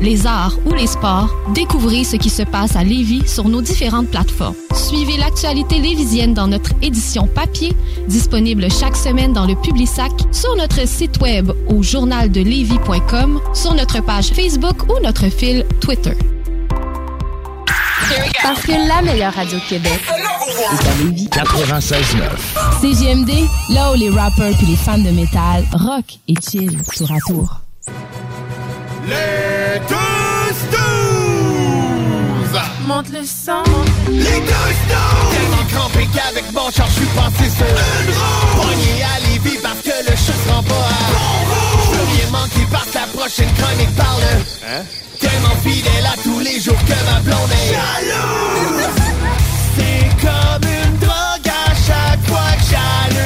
les arts ou les sports, découvrez ce qui se passe à Lévis sur nos différentes plateformes. Suivez l'actualité lévisienne dans notre édition papier, disponible chaque semaine dans le Publisac, sur notre site web au journaldelevis.com, sur notre page Facebook ou notre fil Twitter. Parce que la meilleure radio de Québec est à Lévis. 96.9 CGMD, là où les rappers puis les fans de métal rock et chill tour à tour. Les deux stools! Monte le sang. Les deux stools! Tellement crampé qu'avec mon char, je suis passé sur une roue! Pogné à Lévis parce que le chat se rend pas à bon roue! Je veux rien manquer parce que la prochaine chronique parle Hein? Tellement fidèle à tous les jours que ma blonde est jalouse! C'est comme une drogue à chaque fois que j'allume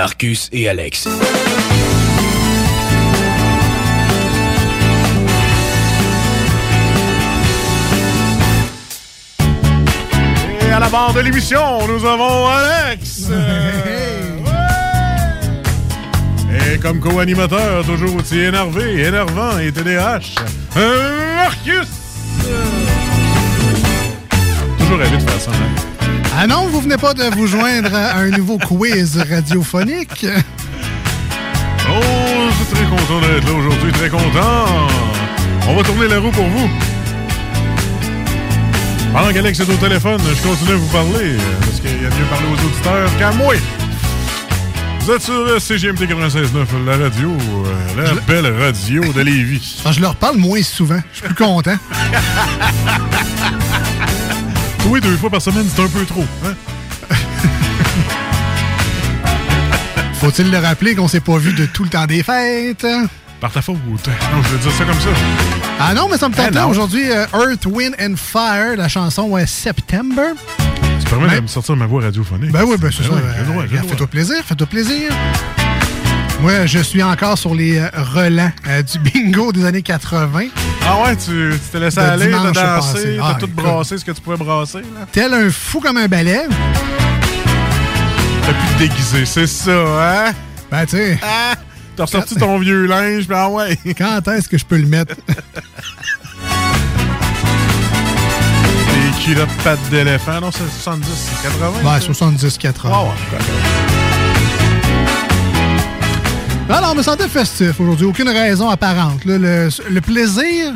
Marcus et Alex. Et à la barre de l'émission, nous avons Alex. Et comme co-animateur, toujours aussi énervé, énervant et TDH, euh, Marcus. Toujours rêvé de faire ça, hein? Ah non, vous venez pas de vous joindre à un nouveau quiz radiophonique? Oh, je suis très content d'être là aujourd'hui, très content. On va tourner la roue pour vous. Pendant qu'Alex est au téléphone, je continue à vous parler, euh, parce qu'il y a mieux parler aux auditeurs qu'à moi. Vous êtes sur euh, CGMT 96.9, la radio, euh, la belle radio de Lévis. Ah, je leur parle moins souvent. Je suis plus content. Oui, deux fois par semaine, c'est un peu trop. Hein? Faut-il le rappeler qu'on s'est pas vu de tout le temps des fêtes? Par ta faute. Non, je veux dire ça comme ça. Ah non, mais ça me tente non. aujourd'hui. euh, Earth, Wind and Fire, la chanson euh, September. Ben- de me sortir ma voix radiophonique. Ben oui, ben c'est ça. euh. Fais-toi plaisir, fais-toi plaisir. Moi, je suis encore sur les euh, relents euh, du bingo des années 80. Ah ouais, tu t'es laissé Le aller, t'as dansé, t'as Ah, tout brassé ce que tu pouvais brasser. là. Tel un fou comme un balai. T'as pu te déguiser, c'est ça, hein? Ben, tu sais, Ah! T'as ressorti ton vieux linge, ben ouais. quand est-ce que je peux le mettre? Des culottes pattes d'éléphant. Non, c'est 70, c'est 80. Ben, ça? 70-80. Ah ouais. Non, non, mais santé festif aujourd'hui. Aucune raison apparente. là. Le, le plaisir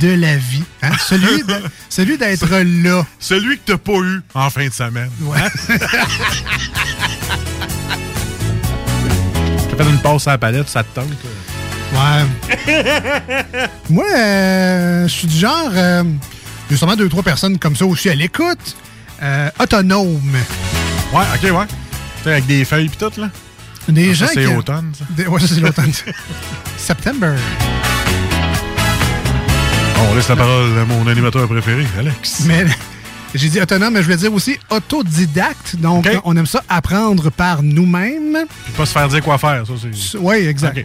de la vie. hein, Celui de- celui d'être là. Celui que t'as pas eu en fin de semaine. Ouais. T'as fait une passe à la palette, ça te tente. Ouais. Moi, euh, je suis du genre. euh, Il y a sûrement deux, trois personnes comme ça aussi à l'écoute. Euh, autonome. Ouais, ok, ouais. Tu sais, avec des feuilles pis tout, là. Des Ah, gens ça, c'est qui- automne, ça. Des- Ouais, ça, c'est l'automne. September. On laisse la parole à mon animateur préféré, Alex. Mais J'ai dit autonome, mais je voulais dire aussi autodidacte. Donc, on aime ça apprendre par nous-mêmes. Puis pas se faire dire quoi faire, ça, c'est. Oui, exact.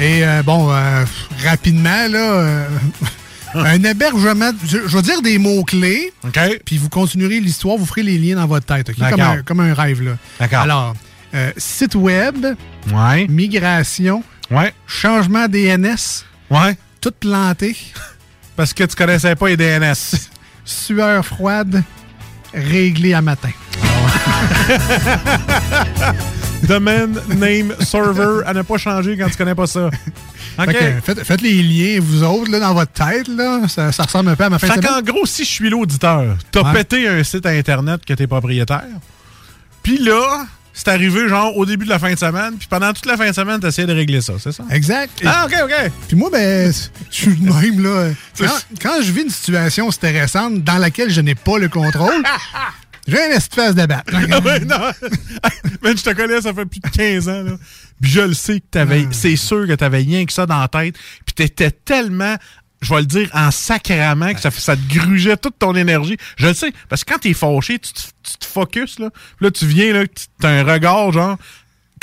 Et euh, bon, euh, rapidement, là, un hébergement, je, je vais dire des mots-clés, OK. puis vous continuerez l'histoire, vous ferez les liens dans votre tête, OK? Comme un, comme un rêve, là. D'accord. Alors, euh, site web, Ouais. migration, Ouais. changement DNS, Ouais. tout planté, Parce que tu connaissais pas les DNS. sueur froide, réglé à matin. Domain, name, server, à ne pas changer quand tu connais pas ça. OK. Fait que, faites, faites les liens, vous autres, là, dans votre tête, là, ça, ça ressemble un peu à ma fin de Fait semaine. qu'en gros, si je suis l'auditeur, t'as Ouais. pété un site internet que t'es propriétaire, puis là, c'est arrivé genre au début de la fin de semaine, puis pendant toute la fin de semaine, t'essayais de régler ça, c'est ça? Exact. Ah, OK, OK. Puis moi, ben, je suis de même, là. Quand, quand je vis une situation stressante dans laquelle je n'ai pas le contrôle, j'ai un espèce de batte. Ah ouais, non. Man, je te connais, ça fait plus de 15 ans, là. Puis je le sais que t'avais, c'est sûr que t'avais rien que ça dans la tête. Puis t'étais tellement, je vais le dire, en sacrament que ça, ça te grugeait toute ton énergie. Je le sais, parce que quand t'es fâché, tu te, tu te focuses, là. Puis là, tu viens, là, t'as un regard, genre,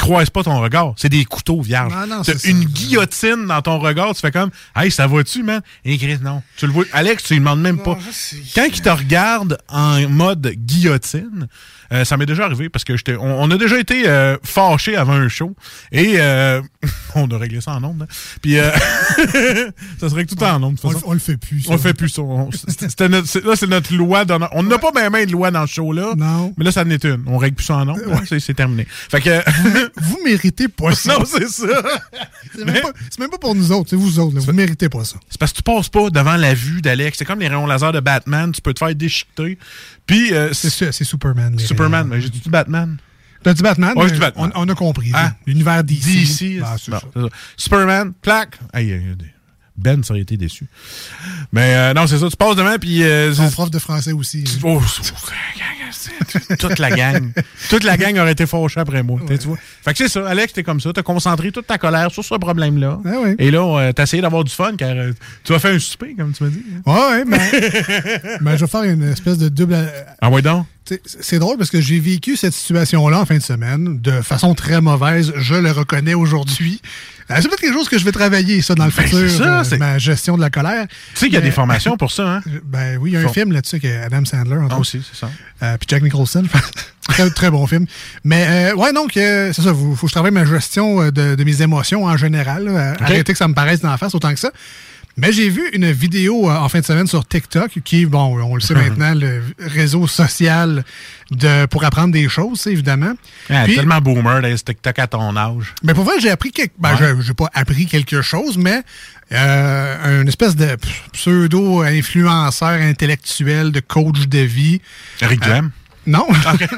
croise pas ton regard. C'est des couteaux vierges. Ah non, T'as ça. une guillotine dans ton regard, tu fais comme, hey, ça va-tu, man? Et Chris, non. Tu le vois. Alex, tu lui demandes même pas. Quand il te regarde en mode guillotine, euh, ça m'est déjà arrivé parce que j'étais, on, on a déjà été euh, fâchés avant un show et euh, on a réglé ça en ondes. hein. Puis euh, ça serait que tout en toute On, le- on le fait plus. ça. On le fait plus ça. On- notre- là, c'est notre loi. On n'a pas même de loi dans ce show-là. Non. Mais là, ça en est une. On règle plus ça en ondes. hein. C'est, terminé. Fait que. Vous méritez pas ça. non, c'est ça. C'est même, même pas pour nous autres, c'est vous autres. là. Vous méritez pas ça. C'est parce que tu passes pas devant la vue d'Alex. C'est comme les rayons laser de Batman. Tu peux te faire déchiqueter. Puis, euh, C'est ça, c'est Superman. Superman. Mais j'ai dit Batman? T'as dit Batman? Ouais, mais j'ai dit Batman. On, on a compris. Hein? L'univers DC. DC. Ah, Bon, ça. Superman, plaque. Aïe, aïe, aïe. Ben, ça aurait été déçu. Mais euh, non, c'est ça. Tu passes devant, puis... euh, prof de français aussi. hein. Oh, c'est- toute la gang. Toute la gang aurait été fâchée après moi. Tu vois. Fait que c'est ça. Alex, t'es comme ça. T'as concentré toute ta colère sur ce problème-là. Ah oui. Et là, euh, t'as essayé d'avoir du fun, car euh, tu vas faire un souper, comme tu m'as dit. Ouais, ouais, mais, mais je vais faire une espèce de double. Ah ouais, donc? C'est drôle parce que j'ai vécu cette situation-là en fin de semaine de façon très mauvaise. Je le reconnais aujourd'hui. Euh, C'est peut-être quelque chose que je vais travailler, ça, dans le Ben, futur. c'est ça, euh, ma gestion de la colère. Tu sais qu'il y a Mais- des formations pour ça, hein? Ben oui, il y a un film là-dessus avec Adam Sandler. entre Ah, aussi, c'est ça. Euh, puis Jack Nicholson, très, très bon film. Mais euh, ouais, donc, euh, c'est ça, il faut, que je travaille ma gestion euh, de, de mes émotions en général. là. Euh, Arrêter que ça me paraisse dans la face autant que ça. Mais j'ai vu une vidéo euh, en fin de semaine sur TikTok, qui est, bon, on le sait maintenant, le réseau social de, pour apprendre des choses, évidemment. Puis- tellement boomer, des TikTok à ton âge. mais pour vrai, j'ai appris quelque... Ben, Ouais. j'ai- pas appris quelque chose, mais euh, une espèce de pseudo-influenceur intellectuel, de coach de vie. Rick Jam. Non.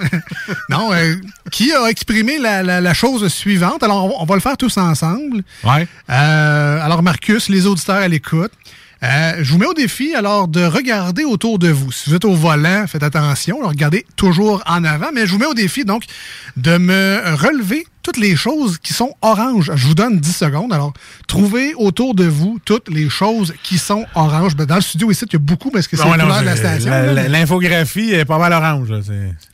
non, euh, qui a exprimé la, la- la chose suivante? Alors, on, on va le faire tous ensemble. Ouais. Euh, alors, Marcus, les auditeurs à l'écoute, euh, je vous mets au défi alors de regarder autour de vous. Si vous êtes au volant, faites attention, alors regardez toujours en avant, mais je vous mets au défi donc de me relever toutes les choses qui sont oranges. Je vous donne 10 secondes. Alors, trouvez autour de vous toutes les choses qui sont oranges. Ben, dans le studio ici, il y a beaucoup parce que c'est la non, couleur de la station. L'infographie est pas mal orange. là,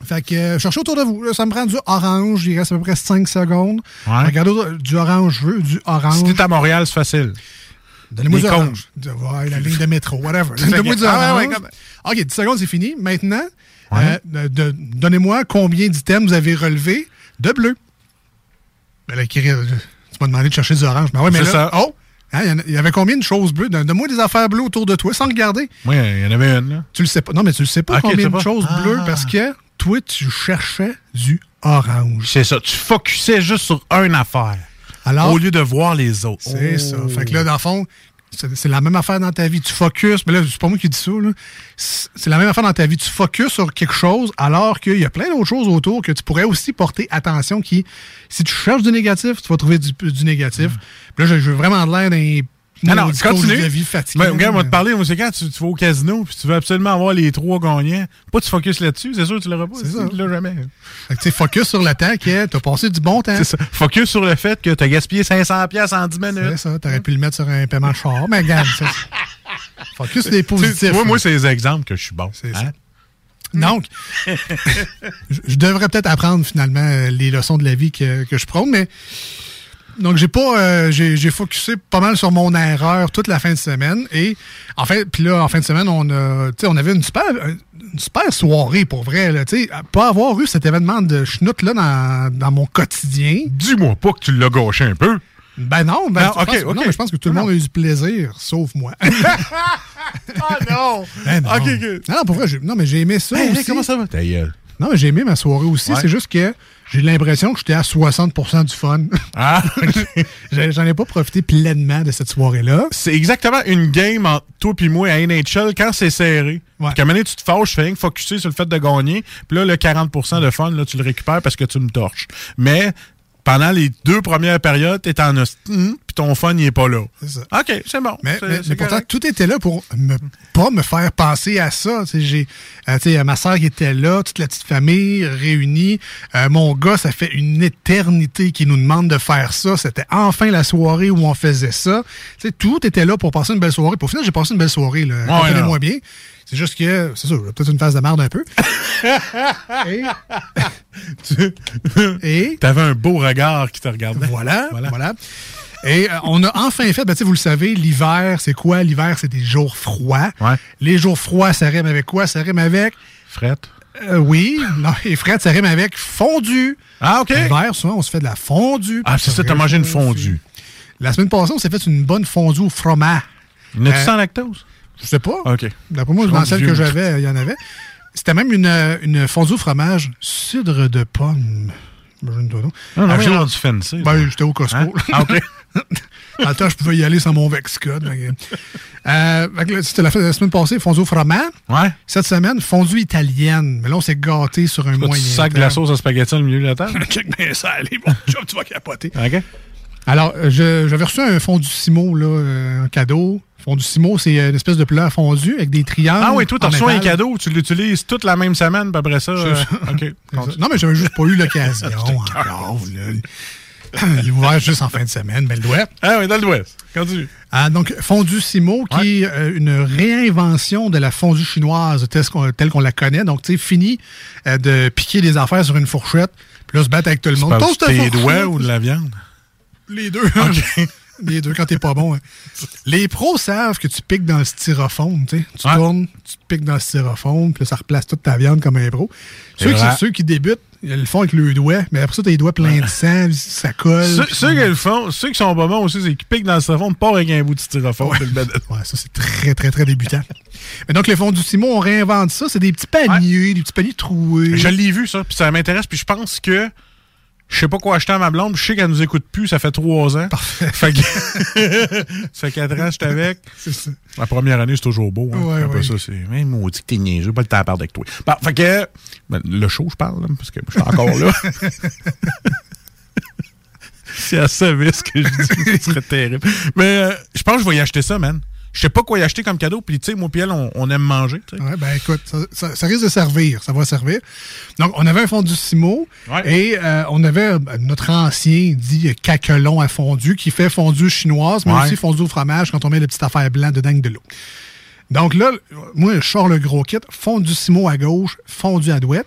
fait que euh, cherchez autour de vous. Là, ça me prend du orange. Il reste à peu près 5 secondes. Ouais. Regardez du orange, je veux du orange. Si t'es à Montréal, c'est facile. Donnez-moi les du orange. Ouais, la ligne de métro, whatever. Donnez-moi du. Ah, orange. ouais, ouais, comme- OK, 10 secondes, c'est fini. Maintenant, euh, donnez-moi combien d'items vous avez relevés de bleu. Ben là, Kirill, tu m'as demandé de chercher du orange. Ben ouais, mais C'est là, ça. oh! Hein, il y il y avait combien de choses bleues? Donne- Donne-moi des affaires bleues autour de toi sans regarder. Oui, il y en avait une, là. Tu le sais pas. Non, mais tu le sais pas combien de pas. choses Ah. bleues parce que toi, tu cherchais du orange. C'est ça. Tu focusais juste sur une affaire. Alors, au lieu de voir les autres. C'est Oh. ça. Fait que là, dans le fond, c'est la même affaire dans ta vie. Tu focuses, mais là, c'est pas moi qui dis ça. là. C'est la même affaire dans ta vie. Tu focuses sur quelque chose alors qu'il y a plein d'autres choses autour que tu pourrais aussi porter attention qui, si tu cherches du négatif, tu vas trouver du, du négatif. Puis là, je, je veux vraiment de l'air d'un Non, non, continue. de vie fatigué. Mais, regarde, on va te parler, c'est quand tu, tu vas au casino puis tu veux absolument avoir les trois gagnants. Pas tu focuses là-dessus, c'est sûr que tu l'auras pas. C'est ça. Tu l'as jamais. Fait que, tu sais, focus sur le temps que tu as passé du bon temps. C'est ça. Focus sur le fait que tu as gaspillé 500$ piastres en 10 C'est minutes. ça. Tu aurais pu le mettre sur un paiement de char, mais regarde, ça, Focus sur les positifs. Moi, moi c'est les exemples que je suis bon. C'est Hein? ça. Donc, je je devrais peut-être apprendre finalement euh, les leçons de la vie que, que je prône, mais donc j'ai pas euh, j'ai j'ai focusé pas mal sur mon erreur toute la fin de semaine et en fait puis là en fin de semaine on a tu sais on avait une super une super soirée pour vrai là tu sais pas avoir eu cet événement de schnout là dans, dans mon quotidien Dis-moi pas que tu l'as gâché un peu. ben non ben Non, non, mais je pense que tout le monde a eu du plaisir sauf moi Ah non! Ben non. Ok, ok. non non, pour vrai j'ai- non mais j'ai aimé ça Hey, hey, aussi. comment ça va? Ta gueule. Non, mais j'ai aimé ma soirée aussi. Ouais. C'est juste que j'ai l'impression que j'étais à 60% du fun. Ah, J'en ai pas profité pleinement de cette soirée-là. c'est exactement une game entre toi et moi à NHL quand c'est serré. Ouais. Un moment donné, tu te fâches, tu fais rien que focusser sur le fait de gagner. Puis là, le 40% de fun, là, tu le récupères parce que tu me torches. Mais pendant les deux premières périodes, t'es en hostie, puis ton fun, il est pas là. C'est ça. OK, c'est bon. Mais, mais- mais pourtant, tout était là pour me, pas me faire penser à ça. Tu J'ai euh, tu ma soeur qui était là, toute la petite famille réunie. Euh, mon gars, ça fait une éternité qu'il nous demande de faire ça. C'était enfin la soirée où on faisait ça. Tu tout était là pour passer une belle soirée. Au final, j'ai passé une belle soirée. là. Comprenez-moi bien. C'est juste que, c'est sûr, j'ai peut-être une phase de merde un peu. Et, et T'avais un beau regard qui te regardait. Voilà, Voilà. voilà. Et euh, on a enfin fait, ben, tu sais, vous le savez, l'hiver, c'est quoi? L'hiver, c'est des jours froids. Ouais. Les jours froids, ça rime avec quoi? Ça rime avec, Frette. euh, oui, non, et Fred, ça rime avec fondu. Ah, OK. L'hiver, souvent, on se fait de la fondue. Ah, c'est ça, t'as mangé une fondue. La semaine passée, on s'est fait une bonne fondue au fromage. N'as-tu Euh, sans lactose? Je sais pas. OK. D'après moi, Je dans celle que j'avais, il y en avait. C'était même une, euh, une fondue au fromage cidre de pomme. Imagine-toi donc. Non, non, j'ai- rendu fancy. Ben, j'étais au Costco. Hein? Ah, OK. Dans le temps, je pouvais y aller sans mon Vexcode. Euh, C'était la, la semaine passée, fondue au fromage. Ouais. Cette semaine, fondue italienne. Mais là, on s'est gâté sur un moyen. tu sacs de la sauce à spaghetti au milieu de la table? Check bien ça, allez, bon job, tu vas capoter. OK. Alors, euh, j'avais reçu un fondu Simo, là, euh, un cadeau. Fondu Simo, c'est euh, une espèce de plat fondu avec des triangles. Ah oui, toi, t'as en reçu un cadeau, tu l'utilises toute la même semaine, puis après ça... euh, OK. Non, mais j'avais juste pas eu l'occasion. Il est ouvert juste en fin de semaine, belle douette. Ah oui, dans l'Ouest. Continue. Ah, donc, fondue Simo, qui est euh, une réinvention de la fondue chinoise telle qu'on la connaît. Donc, tu sais, fini euh, de piquer des affaires sur une fourchette, puis là, se battre avec tout le monde. Toast tes doigts ou de la viande? Les deux. Les deux quand t'es pas bon. hein. Les pros savent que tu piques dans le styrofoam. Tu sais. Tu Ouais. tournes, tu piques dans le styrofoam, puis ça replace toute ta viande comme un pro. Ceux qui, ceux qui débutent, ils le font avec le doigt, mais après ça, t'as les doigts pleins de sang, ça colle. Ceux, qui le font, ceux qui sont pas bons aussi, c'est qu'ils piquent dans le styrofoam, pas avec un bout de styrofoam. Ouais, ça, c'est très, très, très débutant. Mais donc, les fonds du Simon, on réinvente ça. C'est des petits paniers, des petits paniers troués. Je l'ai vu, ça, puis ça m'intéresse, puis je pense que je sais pas quoi acheter à ma blonde, je sais qu'elle nous écoute plus, ça fait trois ans. Parfait. Fait que... ça fait quatre ans, j'étais avec. C'est ça. La première année, c'est toujours beau. Hein. Ouais, Après ouais. ça, c'est. Mais maudit que t'es niaiseux, pas le temps à parler avec toi. Bon, fait que. ben, le show, je parle, là, parce que je suis encore là. si elle savait ce que je dis, ce serait terrible. Mais euh, je pense que je vais y acheter ça, man. Je sais pas quoi y acheter comme cadeau, puis tu sais, moi, puis elle, on, on aime manger. Ouais, ben écoute, ça, ça- ça risque de servir. Ça va servir. Donc, on avait un fondu Simo Ouais. et euh, on avait euh, notre ancien dit caquelon à fondu qui fait fondu chinoise, mais Ouais. aussi fondu au fromage quand on met le petit affaire blanc dedans avec de l'eau. Donc là, moi, je sors le gros kit, fondu Simo à gauche, fondu à droite.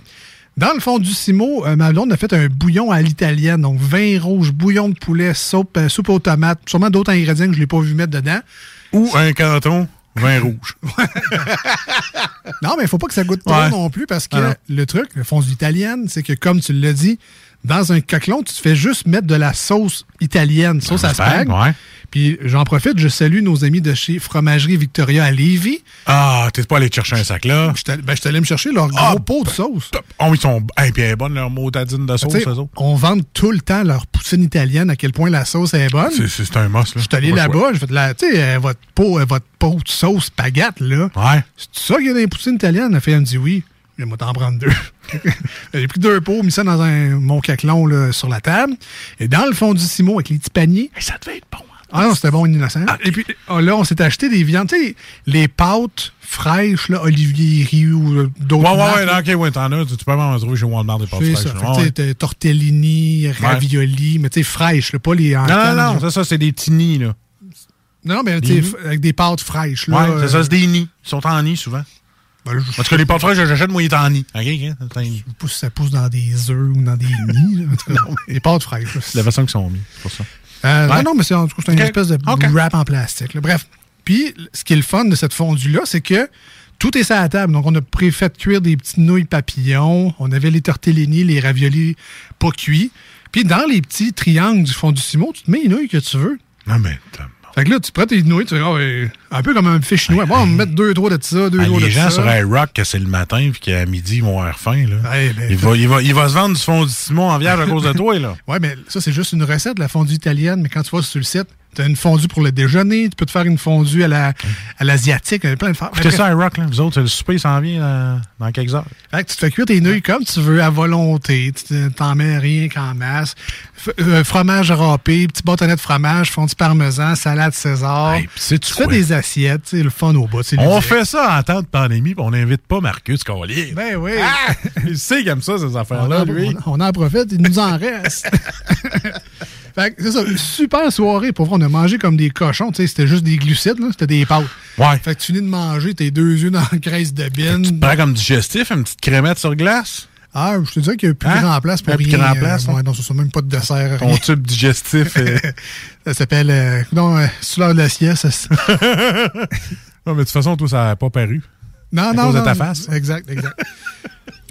Dans le fondu Simo, euh, ma blonde a fait un bouillon à l'italienne, donc vin rouge, bouillon de poulet, soupe, euh, soupe aux tomates, sûrement d'autres ingrédients que je ne l'ai pas vu mettre dedans. Ou un canton, vin rouge. Non, mais il faut pas que ça goûte trop Ouais. non plus parce que Ah le truc, le fondue italienne, c'est que comme tu l'as dit, dans un coquelon, tu te fais juste mettre de la sauce italienne, sauce à spag. Ouais. Puis j'en profite, je salue nos amis de chez Fromagerie Victoria à Lévis. Ah, t'es pas allé te chercher un sac là? Je ben, je t'allais me chercher leur gros Ah, pot de sauce. Oh, ils sont. Hey, puis elle est bonne, leur motadine de sauce, eux autres. on vend tout le temps leur poutine italienne, à quel point la sauce est bonne. C'est- un must, là. Je suis allé là-bas, fait de la, tu sais, euh, votre pot, euh, votre pot de sauce spaghetti, là. Ouais. C'est ça qu'il y a dans les poutines italiennes? Elle a fait, elle me dit oui. Je vais t'en prendre deux. J'ai pris deux pots, mis ça dans un, mon caclon là, sur la table. Et dans le fond du Simo, avec les petits paniers. Hey, ça devait être bon. Ah non, c'était bon, innocent. Et puis ah, là, on s'est acheté des viandes. Tu sais, les pâtes fraîches, là, Olivier Rioux, ou d'autres. Ouais, ouais, ouais, là. ok, ouais, t'en as. Tu tu peux m'en trouver chez Walmart des pâtes fraîches. que, tu sais, tortellini, ravioli, mais tu sais, fraîches, là, pas les en Non, non, non, ça, ça c'est des tinis, là. Non, non, mais tu sais, avec des pâtes fraîches. Là, Ouais, c'est ça, euh, c'est des nids. Ils sont en nid souvent. ben je En tout cas, les pâtes fraîches que j'achète, moi, ils sont en nid. OK, OK? C'est un nid. sais pas si ça pousse dans des œufs ou dans des nids. En Les pâtes fraîches. C'est la façon qu'ils sont mis, c'est pour ça. Euh, Ouais. Non, non, mais c'est en tout cas, c'est une espèce de wrap en plastique. là. Bref. Puis, ce qui est le fun de cette fondue-là, c'est que tout est sur la table. Donc, on a préfait cuire des petites nouilles papillons. On avait les tortellini, les raviolis pas cuits. Puis, dans les petits triangles du fond du Simo, tu te mets les nouilles que tu veux. Non, mais. t'as- Fait que là, tu prends tes nouilles, tu fais, ouais, un peu comme un fish chinois. Bon, on va mettre deux, trois de ça, deux, Ah, trois de les gens ça. sur iRock, que c'est le matin puis qu'à midi, ils vont avoir faim. Là. Ouais, ben, il, va, il, va, il va se vendre du fond du Simon en vierge à cause de toi. là. Ouais, mais ça, c'est juste une recette, la fondue italienne. Mais quand tu vas sur le site, tu as une fondue pour le déjeuner, tu peux te faire une fondue à la à l'asiatique, plein de Écoutez ça, iRock. Là. Vous autres, le souper s'en vient là, dans quelques heures. Fait que tu te fais cuire tes nouilles comme tu veux, à volonté. Tu te- t'en mets rien qu'en masse. F- euh, fromage râpé, petit bâtonnet de fromage, fondue parmesan, salade César. Hey, tu fais quoi? des c'est le fun au bout. On fait ça en temps de pandémie puis on n'invite pas Marcus Collier. Ben oui. Ah! Il sait qu'il aime ça, ces affaires-là, lui. on- on en profite, il nous en reste. fait que c'est ça, super soirée. Pour vrai, on a mangé comme des cochons. tu sais, C'était juste des glucides, c'était des pâtes. Ouais. Fait que tu finis de manger tes deux yeux dans la graisse de bine. Prends comme digestif, une petite crémette sur glace? Ah, je te dirais qu'il n'y a plus Hein? grand place pour Un plus rien. grand place, euh, hein? ouais, non, c'est même pas de dessert. Ton rien. tube digestif. euh, Ça s'appelle. Euh, non, euh, sous l'heure de la sieste. ça- non, mais de toute façon, toi, ça n'a pas paru. Non, À non. cause de non, ta non. face. Exact, exact.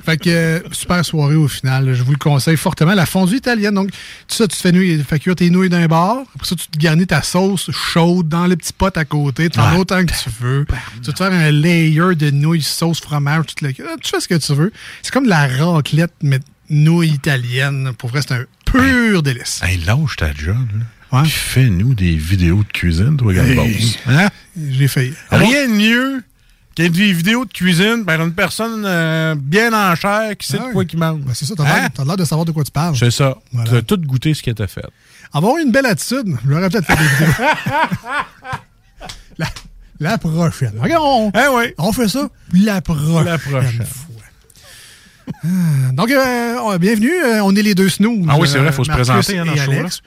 Fait que euh, super soirée au final. Je vous le conseille fortement. La fondue italienne. Donc, tout ça, tu te fais, nouilles, cuire tes nouilles d'un bord. Après ça, tu te garnis ta sauce chaude dans le petit pot à côté. Tu en as autant que tu veux. Tu vas te faire un layer de nouilles, sauce, fromage, tout le... Tu fais ce que tu veux. C'est comme de la raclette, mais nouilles italiennes. Pour vrai, c'est un pur délice. Hey, lâche ta job, là. Ouais. Fais-nous des vidéos de cuisine, toi, Hey. Gambos. Hein? J'ai failli. Rien de mieux des vidéos de cuisine par une personne euh, bien en chair qui sait Ah de quoi qu'il mange? Ben, c'est ça, t'as l'air Hein? l'air de savoir de quoi tu parles. C'est ça. Voilà. Tu as tout goûté ce qui était fait. Avoir une belle attitude, je l'aurais peut-être fait des vidéos. la, la prochaine. Regarde, on, Hein, oui. on fait ça la prochaine. La prochaine. fois. Ah, Donc, euh, bienvenue. euh, on est les deux snooze. Ah oui, c'est vrai, faut se présenter, hein, dans et. Alex.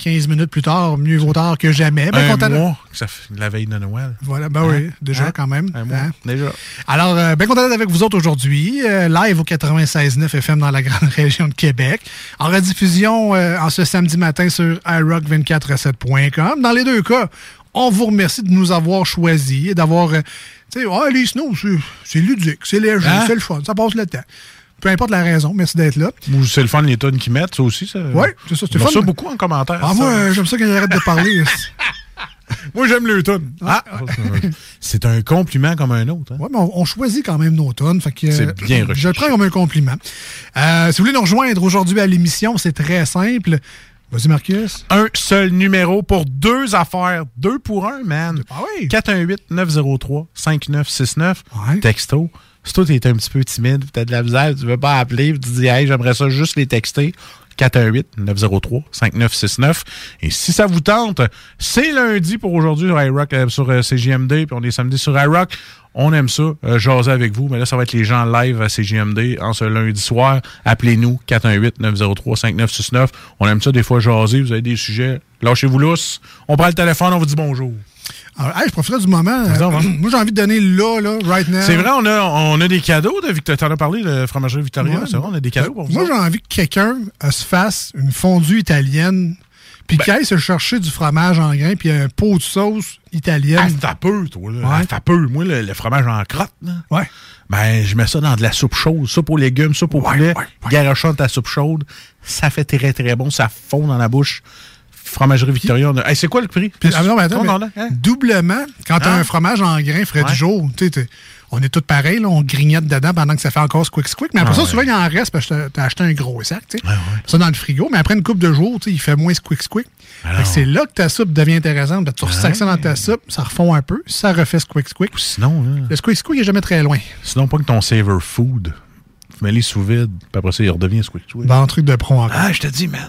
15 minutes plus tard, mieux vaut tard que jamais. Ben, un mois, ça fait la veille de Noël. Voilà, ben oui, Hein? déjà Hein? quand même. Un mois, Hein? déjà. Alors, euh, bien content d'être avec vous autres aujourd'hui, euh, live au 96.9 FM dans la grande région de Québec, en rediffusion euh, en ce samedi matin sur iRock247.com. Dans les deux cas, on vous remercie de nous avoir choisis et d'avoir... tu sais, ah, les snows, c'est- ludique, c'est léger, c'est le fun, ça passe le temps. Peu importe la raison, merci d'être là. Ou c'est le fun, les tonnes qu'ils mettent, ça aussi. Ça... Oui, c'est ça, c'est fun. ça beaucoup en commentaire. Ah, ça. moi, euh, j'aime ça quand ils arrêtent de parler. Moi, j'aime le tonnes. Ah, c'est un compliment comme un autre. hein. Oui, mais on, on choisit quand même nos tonnes. Fait que, euh, C'est bien recherché. Je le prends comme un compliment. Euh, si vous voulez nous rejoindre aujourd'hui à l'émission, c'est très simple. Vas-y, Marcus. Un seul numéro pour deux affaires. Deux pour un, man. Ah oui. 418-903-5969. Ouais. Texto. Si toi, t'es un petit peu timide, t'as de la misère, tu veux pas appeler, tu dis, hey, j'aimerais ça juste les texter. 418-903-5969. Et si ça vous tente, c'est lundi pour aujourd'hui sur iRock, euh, sur euh, CJMD, puis on est samedi sur iRock. On aime ça, euh, jaser avec vous, mais là, ça va être les gens live à CJMD en ce lundi soir. Appelez-nous, 418-903-5969. On aime ça des fois jaser, vous avez des sujets, lâchez-vous lousse. On prend le téléphone, on vous dit bonjour. Alors, hey, je profiterai du moment. Moi, j'ai envie de donner là, là, right now. C'est vrai, on a, on a des cadeaux de Victoria. T'en as parlé, le fromagerie Victoria. Ouais. c'est vrai, on a des cadeaux pour vous. Moi, j'ai envie que quelqu'un euh, se fasse une fondue italienne, puis Ben qu'il aille se chercher du fromage en grains, puis un pot de sauce Ah, italienne. t'as peu, toi. Là. Ouais. Ah, peu. Moi, le, le fromage en crotte, là, ouais. ben, je mets ça dans de la soupe chaude. Soupe aux légumes, soupe au Ouais, poulet. ouais. Garochant ta soupe chaude. Ça fait très, très bon. Ça fond dans la bouche. Fromagerie Victoria. Hey, c'est quoi le prix? Puis, ah, non, mais attends, Combien mais on a, hein? doublement, quand t'as Hein? un fromage en grains frais Ouais. du jour, tu sais, on est tous pareils, là, on grignote dedans pendant que ça fait encore squick squick. Mais après Ah ça, ouais. souvent, il en reste parce que t'as- acheté un gros sac, tu sais. Ouais. Ça dans le frigo, mais après une coupe de jours, tu il fait moins squick squick. C'est là que ta soupe devient intéressante. Ben, Tu ressacs ça dans ta soupe, ça refond un peu, ça refait squick squick. Sinon, là, Le squick squick est jamais très loin. sinon pas que ton savor food. Mets-les sous vide, puis après ça, il redevient squick squick. Dans le truc de pro encore. Ah, je te dis, man.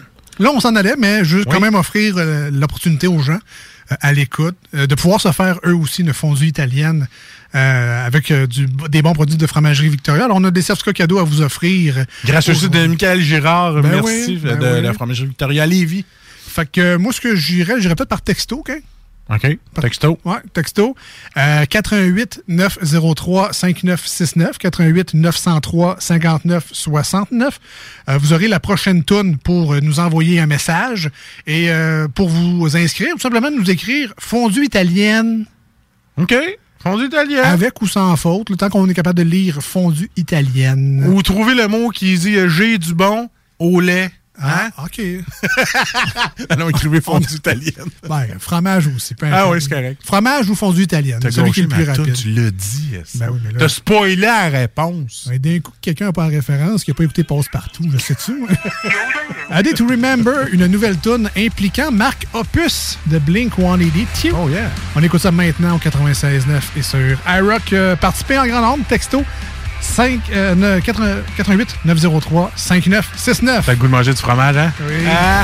Là, on s'en allait, mais juste Oui. quand même offrir euh, l'opportunité aux gens euh, à l'écoute euh, de pouvoir se faire eux aussi une fondue italienne avec du, des bons produits de fromagerie Victoria. Alors, on a des certificats cadeaux à vous offrir. Grâce au site de Michael Girard, Ben merci, oui, ben de oui. la fromagerie Victoria Lévis. Fait que moi, ce que j'irais, j'irais peut-être par texto, OK? OK. Texto. Ouais, texto. Euh, 88 903 5969. 88 903 59 69. Euh, vous aurez la prochaine toune pour euh, nous envoyer un message. Et euh, pour vous inscrire, tout simplement nous écrire fondue italienne. OK. Fondue italienne. Avec ou sans faute, le temps qu'on est capable de lire fondue italienne. Ou trouver le mot qui dit j'ai du bon au lait. Hein? Ah, OK. Alors, écrivez fondue italienne. Ben, fromage aussi. peu Ah oui, c'est correct. Fromage ou fondue italienne. T'as Celui qui est le plus rapide. tu l'as dit. Ben oui, mais là- T'as spoilé la réponse. Et D'un coup, quelqu'un n'a pas la référence, qui n'a pas écouté Passe-Partout, je sais-tu. A Day to Remember, une nouvelle tune impliquant Marc Opus de Blink-182. Oh yeah. On écoute ça maintenant au 96.9 et sur iRock. Euh, participez en grand nombre, texto 5, euh, ne- 80 88 903 5969. T'as le goût de manger du fromage, hein? Oui. Ah.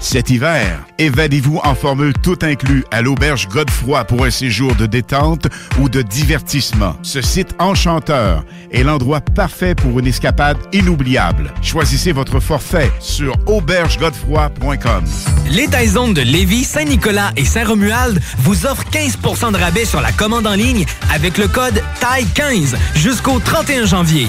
Cet hiver, évadez-vous en formule tout inclus à l'auberge Godefroy pour un séjour de détente ou de divertissement. Ce site enchanteur est l'endroit parfait pour une escapade inoubliable. Choisissez votre forfait sur aubergegodefroy.com. Les Taizones de Lévis, Saint-Nicolas et Saint-Romuald vous offrent 15% de rabais sur la commande en ligne avec le code TAI15 jusqu'au 31 janvier.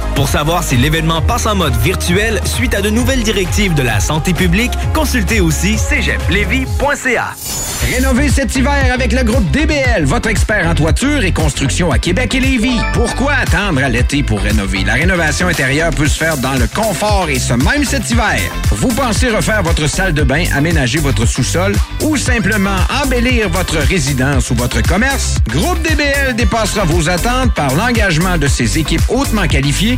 Pour savoir si l'événement passe en mode virtuel suite à de nouvelles directives de la santé publique, consultez aussi cégeplevy.ca. Rénover cet hiver avec le groupe DBL, votre expert en toiture et construction à Québec et Lévis. Pourquoi attendre à l'été pour rénover? La rénovation intérieure peut se faire dans le confort et ce même cet hiver. Vous pensez refaire votre salle de bain, aménager votre sous-sol ou simplement embellir votre résidence ou votre commerce? Groupe DBL dépassera vos attentes par l'engagement de ses équipes hautement qualifiées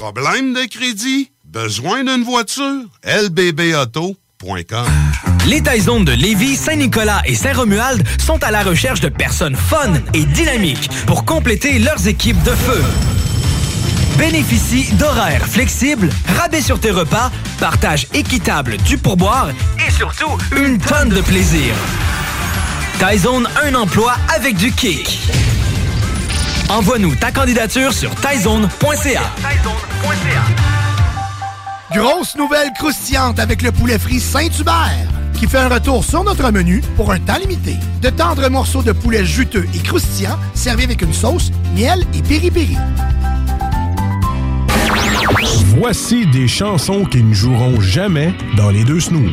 Problème de crédit? Besoin d'une voiture? lbbauto.com Les Taizones de Lévis, Saint-Nicolas et Saint-Romuald sont à la recherche de personnes fun et dynamiques pour compléter leurs équipes de feu. Bénéficie d'horaires flexibles, rabais sur tes repas, partage équitable du pourboire et surtout une tonne de plaisir. Taizone, un emploi avec du kick. Envoie-nous ta candidature sur taizone.ca. Grosse nouvelle croustillante avec le poulet frit Saint-Hubert qui fait un retour sur notre menu pour un temps limité. De tendres morceaux de poulet juteux et croustillants servis avec une sauce, miel et piri-piri. Voici des chansons qui ne joueront jamais dans les deux snooze.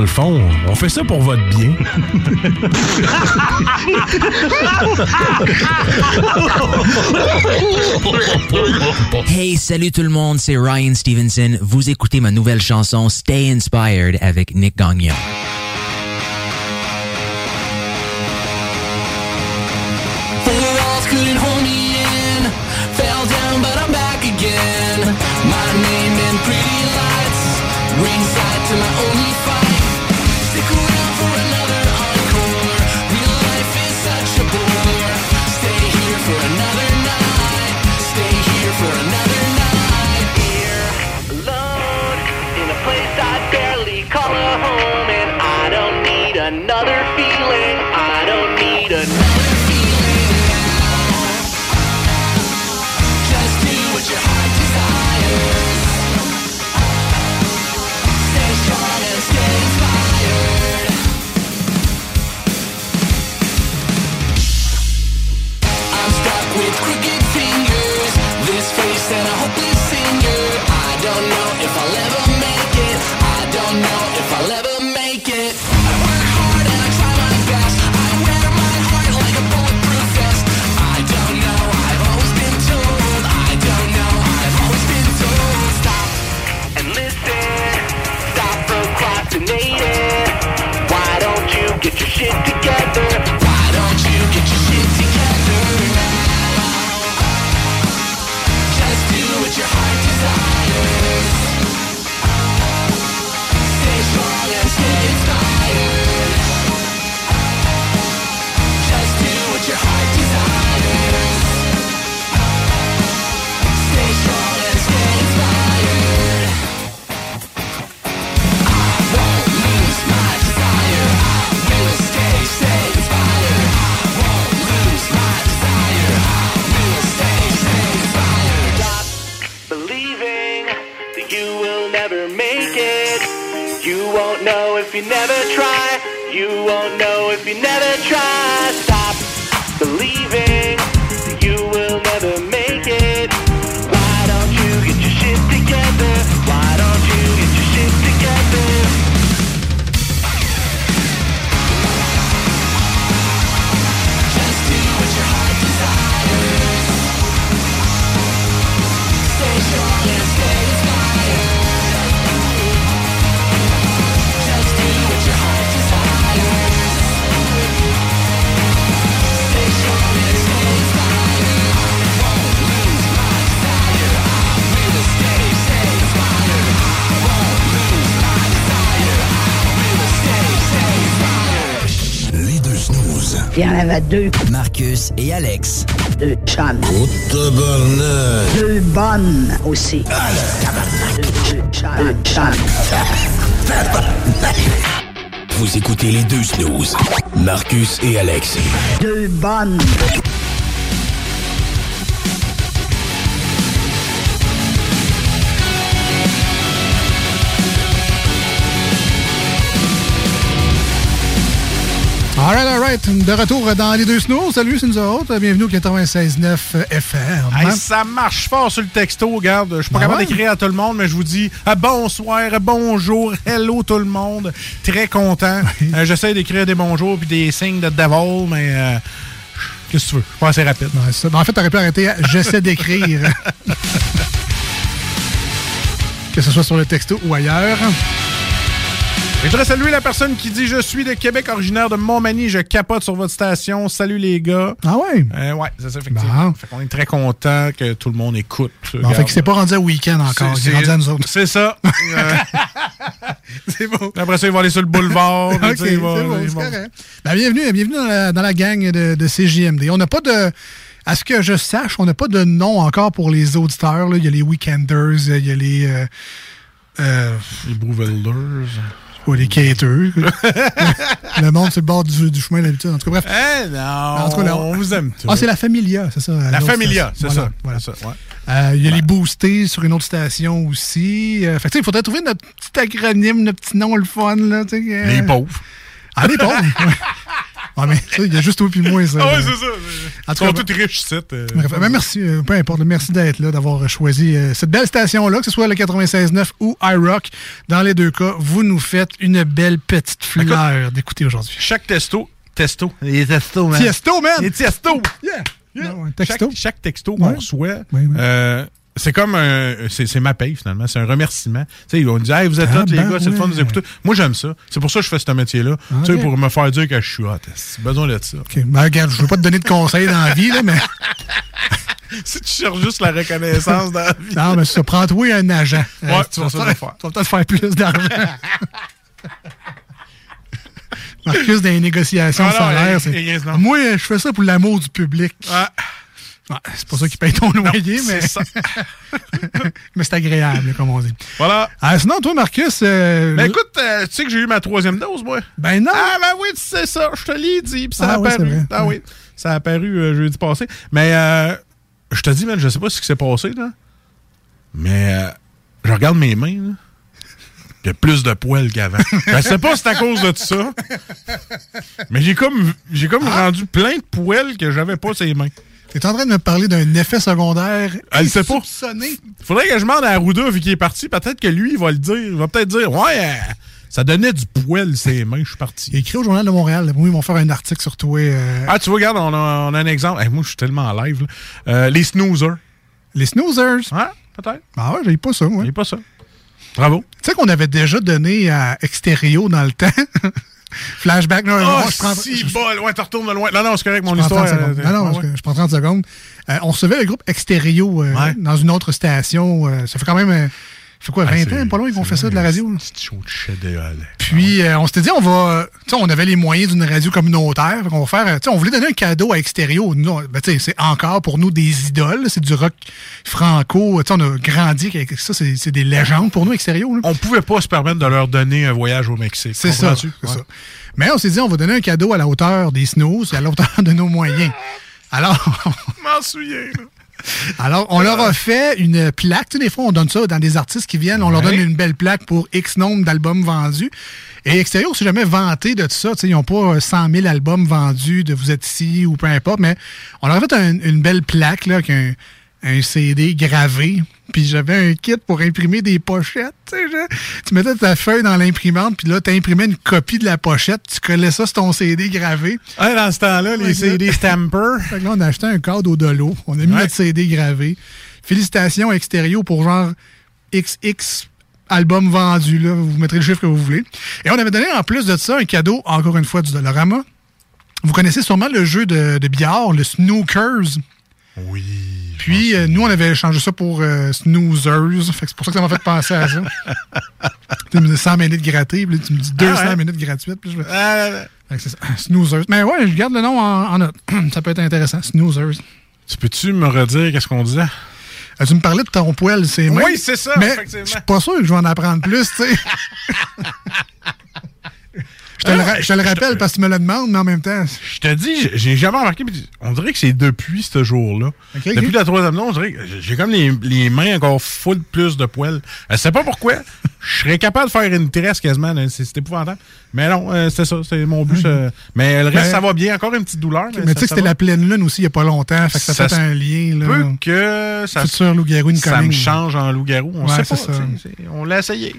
Le fond, on fait ça pour votre bien. Hey, salut tout le monde, c'est Ryan Stevenson. Vous écoutez ma nouvelle chanson Stay Inspired avec Nick Gagnon. Avait deux. Marcus et Alex. Deux chums. Oh, tabarnak. Deux bonnes aussi. Deux, deux. Deux chums. Vous écoutez les deux snooze. Marcus et Alex. Deux bonnes. All right, all right. De retour dans les deux snows. Salut, c'est nous autres. Bienvenue au 96.9 FM. Hey, ça marche fort sur le texto, regarde. Je suis pas Ben capable ouais. d'écrire à tout le monde, mais je vous dis ah, bonsoir, bonjour, hello tout le monde. Très content. Euh, J'essaie d'écrire des bonjours puis des signes de devil, mais euh, qu'est-ce que tu veux? Je suis pas assez rapide. Ouais, c'est ça. Ben, en fait, t'aurais pu arrêter à J'essaie d'écrire. que ce soit sur le texto ou ailleurs. Et je voudrais saluer la personne qui dit Je suis de Québec, originaire de Montmagny, je capote sur votre station. Salut les gars. Ah ouais? Euh, ouais, c'est ça, effectivement. Fait qu'on est très content que tout le monde écoute. Bon, fait qu'il s'est pas rendu à week-end encore. C'est- rendu à nous autres. C'est ça. Euh, c'est bon. Après ça, il va aller sur le boulevard. puis OK, tu c'est bon, c'est correct. Ben, bienvenue, bienvenue dans la, dans la gang de, de CJMD. On n'a pas de... À ce que je sache, on n'a pas de nom encore pour les auditeurs. là. Il y a les Weekenders, il y a les... euh, les Brewvelders. Ou les quêteux. le monde sur le bord du, du chemin d'habitude. En tout cas, bref. Eh non, En tout cas, là, on vous aime. Ah, c'est la Familia, c'est ça. La Familia, c'est Voilà, ça. voilà. Ça, ouais. Euh, Il y a les boostés sur une autre station aussi. Euh, fait que, il faudrait trouver notre petit acronyme, notre petit nom, le fun. Là, euh. Les pauvres. Ah, les pauvres. Ah, mais ça, il y a juste toi puis moi, ça. Ah ouais, c'est ça. En tout cas, tous riches, c'est. euh, ben, merci, euh, peu importe, merci d'être là, d'avoir choisi euh, cette belle station-là, que ce soit le 96.9 ou iRock. Dans les deux cas, vous nous faites une belle petite fleur d'écouter aujourd'hui. Chaque testo, testo, les testos, man. Tiesto, man! Les testos! Yeah! Chaque, chaque texto qu'on Ouais. reçoit, euh, c'est comme un. C'est ma paye, finalement. C'est un remerciement. Tu sais, ils vont nous dire, hey, vous êtes Ah, hot, les gars, c'est le fun de vous écouter. Moi, j'aime ça. C'est pour ça que je fais ce métier-là. Tu sais, pour me faire dire que je suis hot. Besoin de ça. OK. Ben, regarde, je veux pas te donner de conseils dans la vie, là, mais. si tu cherches juste la reconnaissance dans la vie. Non, mais ça, prends-toi un agent. Ouais, tu vas c'est ça faire- de faire. tu vas peut-être faire plus d'argent. Marcus, dans les négociations Ah de non, salaire, c'est. Moi, je fais ça pour l'amour du public. Ouais, c'est pas ça qui paye ton loyer, mais. c'est ça. mais c'est agréable, comme on dit. Voilà. Ah, sinon, toi, Marcus. euh, Ben écoute, euh, tu sais que j'ai eu ma troisième dose, moi. Ben non. Ah, ben oui, tu sais ça. Je te l'ai dit. Puis ça Ah a oui, apparu. Ah oui. Ça a apparu euh, jeudi passé. Mais euh, je te dis, man, je sais pas ce qui s'est passé, là. Mais euh, je regarde mes mains, là. Il y a plus de poils qu'avant. je sais pas si c'est à cause de ça. Mais j'ai comme, j'ai comme Ah. rendu plein de poils que j'avais pas sur les mains. T'es en train de me parler d'un effet secondaire. Elle sait pas. Faudrait que je demande à Arruda, vu qu'il est parti. Peut-être que lui, il va le dire. Il va peut-être dire Ouais, euh, ça donnait du poil ses mains, je suis parti. Écrit au Journal de Montréal. Oui, ils vont faire un article sur toi. euh, Ah, tu vois, regarde, on a, on a un exemple. Hey, moi, je suis tellement en live. Euh, les snoozers. Les snoozers. Ouais, peut-être. Ah ouais, j'ai pas ça, moi. J'ai pas ça. Bravo. Tu sais qu'on avait déjà donné à Extérieur dans le temps. Flashback. Non, Oh, non, je prends, si, bol. Ouais, tu retournes de loin. Non, non, c'est correct, mon je histoire. 30 secondes. euh, Non, non, ouais. je, je prends 30 secondes. Euh, on recevait le groupe Extérieur euh, Ouais. dans une autre station. euh, ça fait quand même. Fait quoi, 20 Ah, ans, pas loin qu'on fait ça de la radio? chaud de. Puis, euh, on s'était dit, on va. Tu sais, on avait les moyens d'une radio communautaire. Qu'on va faire. on voulait donner un cadeau à Extérieur. Nous, ben, c'est encore pour nous des idoles. C'est du rock franco. Tu sais, on a grandi avec ça. C'est des légendes pour nous, Extérieur. On pouvait pas se permettre de leur donner un voyage au Mexique. C'est ça. Ouais. Mais on s'est dit, on va donner un cadeau à la hauteur des snows et à la hauteur de nos moyens. Alors, m'en souviens, là. Alors, on leur a fait une plaque. Tu sais, des fois, on donne ça dans des artistes qui viennent. On leur donne une belle plaque pour X nombre d'albums vendus. Et Extérieur, on s'est jamais vanté de tout ça. Tu sais, ils n'ont pas euh, 100 000 albums vendus de Vous êtes ici ou peu importe. Mais on leur a fait un- une belle plaque là, avec un, un CD gravé. Puis j'avais un kit pour imprimer des pochettes. Tu, sais, je- tu mettais ta feuille dans l'imprimante, puis là, tu imprimais une copie de la pochette. Tu collais ça sur ton CD gravé. Ouais, dans ce temps-là, les CD Stamper. Fait que là, on a acheté un cadre au dolo. On a mis Ouais. notre CD gravé. Félicitations Extérieur pour genre XX albums vendus. Là. Vous mettrez le chiffre que vous voulez. Et on avait donné en plus de ça un cadeau, encore une fois, du Dollarama. Vous connaissez sûrement le jeu de, de billard, le Snookers. Oui. Puis, euh, nous, on avait changé ça pour euh. Fait que c'est pour ça que ça m'a fait penser à ça. tu me dis 100 minutes gratuites, puis là, tu me dis 200 Ah ouais? minutes gratuites. Puis je Ah, ça. Snoozers. Mais ouais, je garde le nom en, en note. ça peut être intéressant. Snoozers. Tu peux-tu me redire qu'est-ce qu'on disait? Euh, tu me parlais de ton poil, c'est. Oui, c'est ça, Mais je suis pas sûr que je vais en apprendre plus, tu sais. Je te, le, ra- je te le rappelle parce que tu me le demandes, mais en même temps. Je te dis, j'ai- jamais remarqué. mais On dirait que c'est depuis ce jour-là. Depuis la troisième année, on dirait que j'ai comme les, les mains encore full plus de poils. Je sais pas pourquoi. Je serais capable de faire une tresse quasiment. C'est c'est épouvantable. Mais non, euh, c'était ça. C'est mon but. ça. Mais le reste, Ben- ça va bien. Encore une petite douleur. Mais tu sais que c'était la pleine lune aussi il y a pas longtemps, fait que ça, Ça fait un lien. Là. Peu que ça, loup-garou ça me change en loup-garou. On Ouais, sait c'est pas. ça. c'est- On l'a essayé.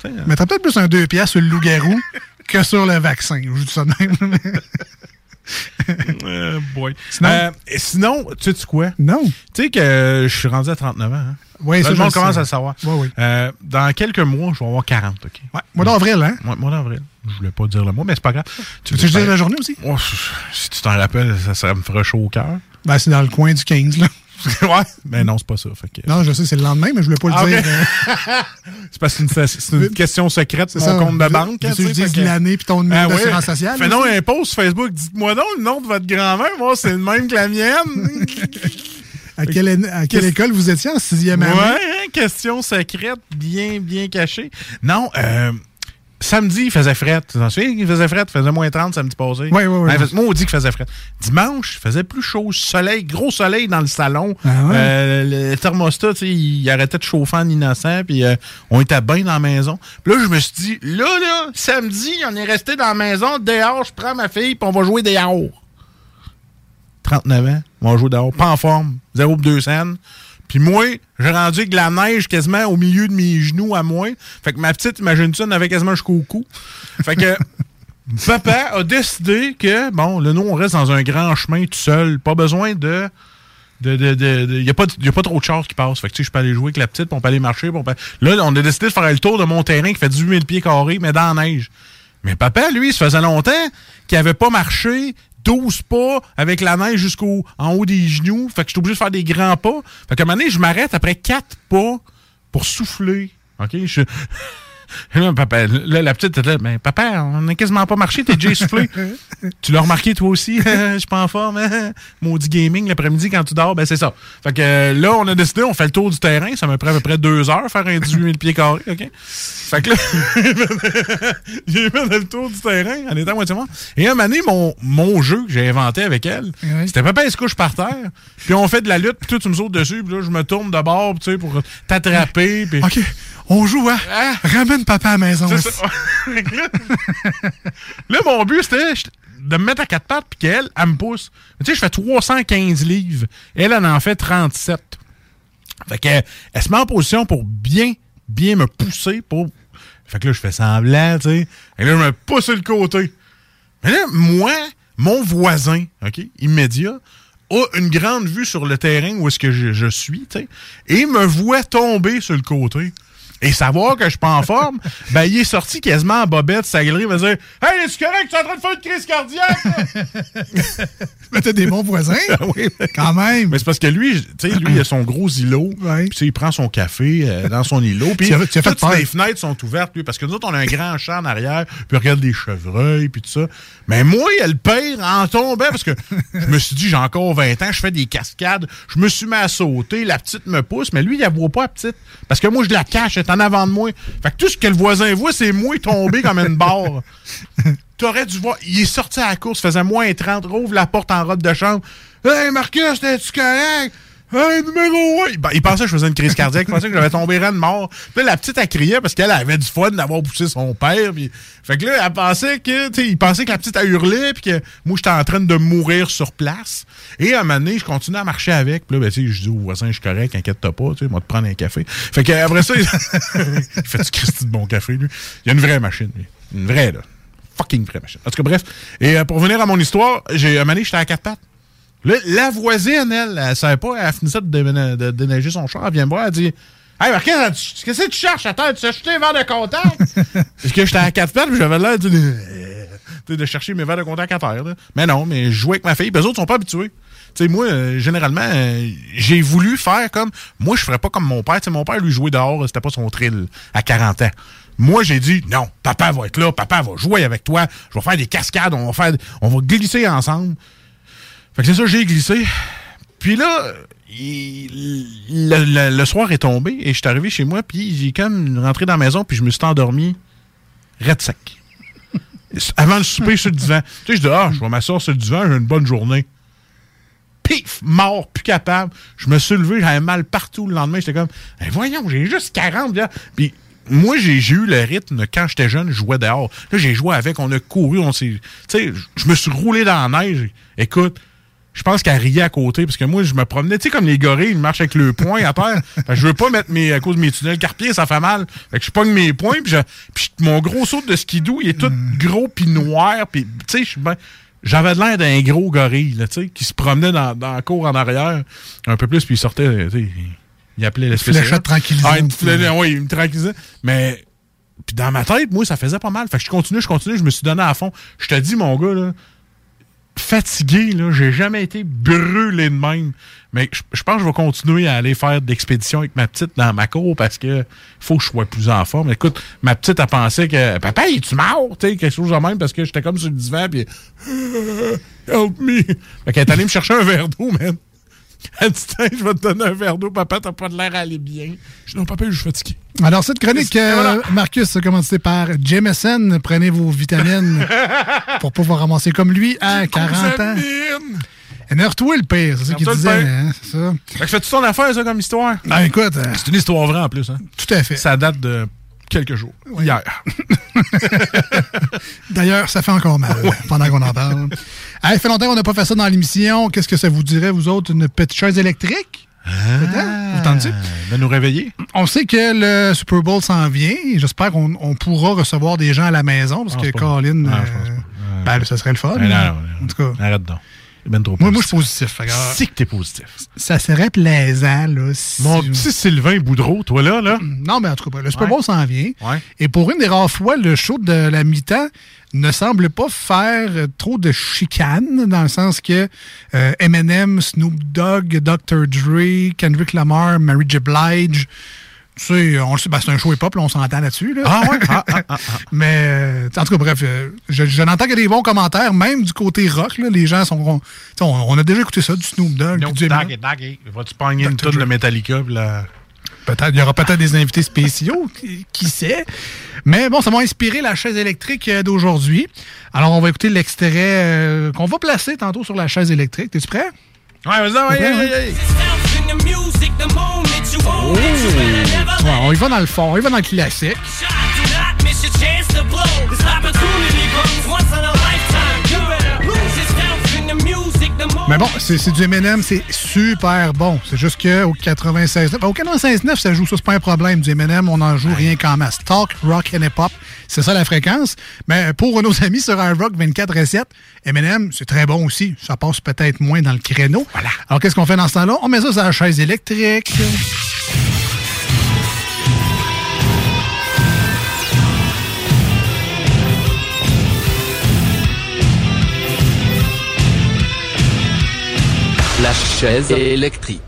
T'as peut-être plus un 2 piastres sur le loup-garou que sur le vaccin. Je vous dis ça de même. Euh, boy. Sinon- Euh, sinon, tu sais quoi? Non. Tu sais que je suis rendu à 39 ans. Hein? Oui, Là, ça, le monde commence sais. à le savoir. Oui, oui. Euh, dans quelques mois, je vais avoir 40. OK? Ouais, mois d'avril, hein? Ouais, mois d'avril. Je voulais pas dire le mois, mais c'est pas grave. Tu veux-tu dire la journée aussi? Oh, si tu t'en rappelles, ça, ça me ferait chaud au cœur. Ben, c'est dans le coin du 15, là. ouais, mais non, c'est pas ça. Fait que- Non, je sais, c'est le lendemain, mais je voulais pas le Ah, dire. c'est parce que c'est une, question secrète, C'est mon ça. compte de banque. hein, tu dis que- l'année puis ton numéro ouais. d'assurance sociale. Fais aussi. un post sur Facebook. Dites-moi donc le nom de votre grand-mère. Moi, c'est le même que la mienne. À quelle, à quelle école vous étiez en sixième année? Ouais, hein, question secrète, bien, bien cachée. Non, euh, samedi, il faisait fret. Tu t'en souviens? Il faisait fret, il faisait moins 30 samedi passé. Oui, oui, oui. Ouais, fait- Moi, on dit qu'il faisait fret. Dimanche, il faisait plus chaud. Soleil, gros soleil dans le salon. Ah ouais? Euh, le thermostat, il arrêtait de chauffer en innocent, puis euh, on était bien dans la maison. Puis là, je me suis dit, là, là, samedi, on est resté dans la maison, dehors, je prends ma fille, puis on va jouer des yaourts. 39 ans, on va jouer dehors, pas en forme, 0 pour 2 scènes. Puis moi, j'ai rendu avec de la neige quasiment au milieu de mes genoux à moi. Fait que ma petite, imagine-tu, elle avait quasiment jusqu'au cou. Fait que papa a décidé que, bon, là, nous, on reste dans un grand chemin tout seul. Pas besoin de. Il de, de, de- a, pas, y a pas trop de chars qui passent. Fait que, tu sais, je peux aller jouer avec la petite, puis on peut aller marcher. puis on peut- Là, on a décidé de faire le tour de mon terrain qui fait 18 000 pieds carrés, mais dans la neige. Mais papa, lui, ça faisait longtemps qu'il avait pas marché 12 pas avec la neige jusqu'au haut des genoux. Fait que j'étais obligé de faire des grands pas. Fait qu'à un moment donné, je m'arrête après 4 pas pour souffler. OK? Je... Là, papa, là, la petite était là, mais papa, on n'a quasiment pas marché, t'es déjà essoufflé. tu l'as remarqué toi aussi, je suis pas en forme, hein? maudit gaming l'après-midi quand tu dors, ben c'est ça. Fait que euh, là, on a décidé, on fait le tour du terrain, ça me prend à peu près deux heures faire un 18 000 pieds carrés, OK? Fait que là, j'ai fait le tour du terrain en étant moitié mort. Et un moment donné, mon, mon jeu que j'ai inventé avec elle, c'était papa, elle se couche par terre, puis on fait de la lutte, puis toi, tu me sautes dessus, puis là, je me tourne de bord, tu sais, pour t'attraper, puis... on joue, hein? Ramène papa à la maison. Ça. Que là, mon but, c'était de me mettre à quatre pattes puis qu'elle, elle me pousse. Tu sais, je fais 315 livres. Elle, elle en fait 37. Fait que, elle se met en position pour bien, bien me pousser pour. Fait que là, je fais semblant, tu sais. Et là, je me pousse sur le côté. Mais là, moi, mon voisin, OK, immédiat, a une grande vue sur le terrain où est-ce que je, je suis, tu sais, et me voit tomber sur le côté. Et savoir que je suis pas en forme, ben, il est sorti quasiment en bobette, sa galerie, il va dire Hey, est-ce correct, tu es en train de faire une crise cardiaque? Mais t'as des bons voisins. oui, quand même. Mais c'est parce que lui, tu sais, lui, il a son gros îlot. Puis, il prend son café euh, dans son îlot. Puis, toutes peur. les fenêtres sont ouvertes, lui, parce que nous autres, on a un grand champ en arrière, puis regarde des chevreuils, puis tout ça. Mais moi, il y a le pire en tombant, parce que je me suis dit, j'ai encore 20 ans, je fais des cascades, je me suis mis à sauter, la petite me pousse, mais lui, il la voit pas, la petite, parce que moi, je la cache, est en avant de moi. Fait que tout ce que le voisin voit, c'est moi tomber comme une barre. T'aurais dû voir. Il est sorti à la course, faisait moins 30, rouvre la porte en robe de chambre. Hey Marcus, t'es-tu correct? Hey, numéro 1! Il, pensait que je faisais une crise cardiaque, il pensait que j'avais tombé de mort. Puis là, la petite, elle criait parce qu'elle avait du fun d'avoir poussé son père. Puis... Fait que là, elle pensait que, tu il pensait que la petite, a hurlé, puis que moi, j'étais en train de mourir sur place. Et à un moment donné, je continuais à marcher avec. Puis là, ben, tu sais, je dis au voisin, je suis correct, inquiète-toi pas, tu sais, moi, te prendre un café. Fait que après ça, il il fait du Christy de bon café, lui. Il y a une vraie machine, lui. Une vraie, là fucking vraie machine. En tout cas, bref. Et euh, pour revenir à mon histoire, j'ai un moment j'étais à quatre pattes. La voisine, elle, elle savait pas, elle finissait de, déména- de déneiger son char. Elle vient me voir, elle dit Hey, qu'est-ce que tu cherches terre? Tu as acheté un verre de contact? Parce que j'étais à quatre pattes, puis j'avais l'air de, de, chercher mes verres de contact à terre. Mais non, mais je jouais avec ma fille, puis les autres sont pas habitués. Tu sais, moi, euh, généralement, euh, j'ai voulu faire comme. Moi, je ferais pas comme mon père. Tu sais, mon père, lui, jouait dehors, c'était pas son thrill à 40 ans. Moi, j'ai dit, non, papa va être là, papa va jouer avec toi, je vais faire des cascades, on va faire, on va glisser ensemble. Fait que c'est ça, j'ai glissé. Puis là, le, soir est tombé et je suis arrivé chez moi, puis j'ai comme rentré dans la maison, puis je me suis endormi red sec. Avant le souper sur le divan. Tu sais, je dis, ah, je vais m'asseoir sur le divan, j'ai une bonne journée. Pif, mort, plus capable. Je me suis levé, j'avais mal partout le lendemain. J'étais comme, Eh, voyons, j'ai juste 40. là. Puis moi, j'ai eu le rythme quand j'étais jeune, je jouais dehors. Là, j'ai joué avec, on a couru, on s'est. Tu sais, je me suis roulé dans la neige. Écoute, je pense qu'elle riait à côté, parce que moi, je me promenais, tu sais, comme les gorilles, ils marchent avec le poing à terre. Fait que je veux pas mettre mes, à cause de mes tunnels carpiers, ça fait mal. Fait que je pogne mes poings, puis, je- puis mon gros saut de skidoo, il est tout gros puis noir, puis tu sais, je suis ben- J'avais de l'air d'un gros gorille, là, tu sais, qui se promenait dans, dans la cour en arrière, un peu plus, puis il sortait, tu sais, il- appelait l'espèce Fléchette tranquillisante. Ah, oui, il me tranquillisait. Mais, puis dans ma tête, moi, ça faisait pas mal. Fait que je continue, je continue, je me suis donné à fond. Je te dis, mon gars, là, fatigué, là, j'ai jamais été brûlé de même. Mais je, je pense que je vais continuer à aller faire d'expédition avec ma petite dans ma cour parce que faut que je sois plus en forme. Écoute, ma petite a pensé que papa, il est-tu mort? Sais, quelque chose de même parce que j'étais comme sur le divan puis help me. Fait qu'elle est allée me chercher un verre d'eau, man. Elle dit, Tiens, je vais te donner un verre d'eau, papa, t'as pas de l'air à aller bien. Je dis, non, papa, je suis fatigué. Alors, cette chronique, voilà. euh, Marcus, a commencé par Jameson. Prenez vos vitamines pour pouvoir ramasser comme lui à 40 ans. Énerve-toi le pire, c'est ça qu'il disait. pire. hein, c'est ça. Fait que fais-tu ton affaire, ça, comme histoire? Ben, écoute. euh, C'est une histoire vraie, en plus, hein? Tout à fait. Ça date de quelques jours. Hier. D'ailleurs, ça fait encore mal pendant qu'on en parle. Hey, ça fait longtemps qu'on n'a pas fait ça dans l'émission. Qu'est-ce que ça vous dirait, vous autres, une petite chaise électrique? Peut-être? Vous tentez? De nous réveiller. On sait que le Super Bowl s'en vient. J'espère qu'on on pourra recevoir des gens à la maison parce Non, que Colin, euh, ben, ça serait le fun. Non, non, en tout cas, Arrête donc. C'est ben trop moi, moi, je positif. suis positif. fait que, C'est que t'es positif. Ça serait plaisant, là. si- Mon petit Sylvain Boudreau, toi là, là. Non, mais en tout cas, le Super Ouais. Bowl s'en vient. Ouais. Et pour une des rares fois, le show de la mi-temps ne semble pas faire trop de chicane, dans le sens que euh, Eminem, Snoop Dogg, Dr. Dre, Kendrick Lamar, Mary J. Blige, tu sais, on le sait, ben, c'est un show hip-hop, là, on s'entend là-dessus. Là. Ah ouais? Ah, ah, ah, ah. Mais, euh, en tout cas, bref, euh, je, je n'entends que des bons commentaires, même du côté rock. Là, les gens sont... tu sais, On, on a déjà écouté ça, du Snoop Dogg. puis du Eminem. Daggy, daggy. Vas-tu pogner une tonne de Metallica? puis la- Peut-être, il y aura peut-être des invités spéciaux, qui, qui sait. Mais bon, ça m'a inspiré la chaise électrique euh, d'aujourd'hui. Alors, on va écouter l'extrait euh, qu'on va placer tantôt sur la chaise électrique. T'es-tu prêt? Ouais, vas-y, ouais, ouais, hein? Ouais. On y va dans le fond, on y va dans le classique. Mais bon, c'est du M&M, c'est super bon. C'est juste qu'au 96.9, au 96.9, ça joue ça, c'est pas un problème. Du M&M, on en joue rien qu'en masse. Talk, rock and hip-hop, c'est ça la fréquence. Mais pour nos amis sur un rock 24 et 7, M&M, c'est très bon aussi. Ça passe peut-être moins dans le créneau. Alors qu'est-ce qu'on fait dans ce temps-là? On met ça sur la chaise électrique. La chaise électrique.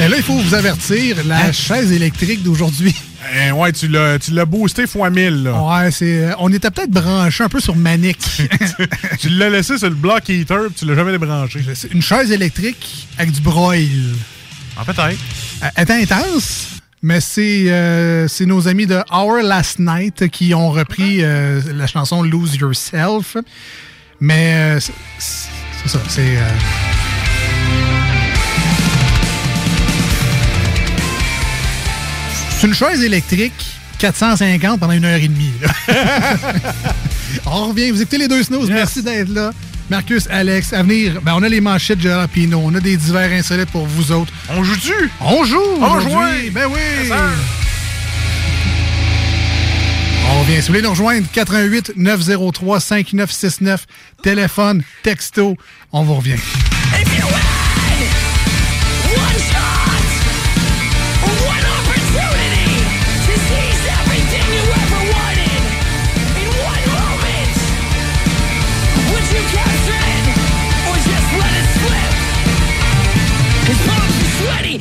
Et là, il faut vous avertir, la chaise électrique d'aujourd'hui. Eh, ouais, tu l'as tu l'as boosté fois 1000, là. Ouais, c'est. euh, On était peut-être branché un peu sur Manic. tu l'as laissé sur le block heater, puis tu l'as jamais débranché. C'est une chaise électrique avec du broil. En peut-être. Elle est intense, mais c'est euh, c'est nos amis de Our Last Night qui ont repris euh, la chanson Lose Yourself. Mais euh, c'est ça, c'est. euh, C'est une chaise électrique 450 pendant une heure et demie. on revient, vous écoutez les deux snooze. Merci d'être là. Marcus, Alex, à venir, ben, on a les manchettes de Jalapino, on a des divers insolites pour vous autres. On joue-tu? On joue! On joue! Ben oui! On revient. Si vous voulez nous rejoindre, 88 903 5969, téléphone, texto, on vous revient.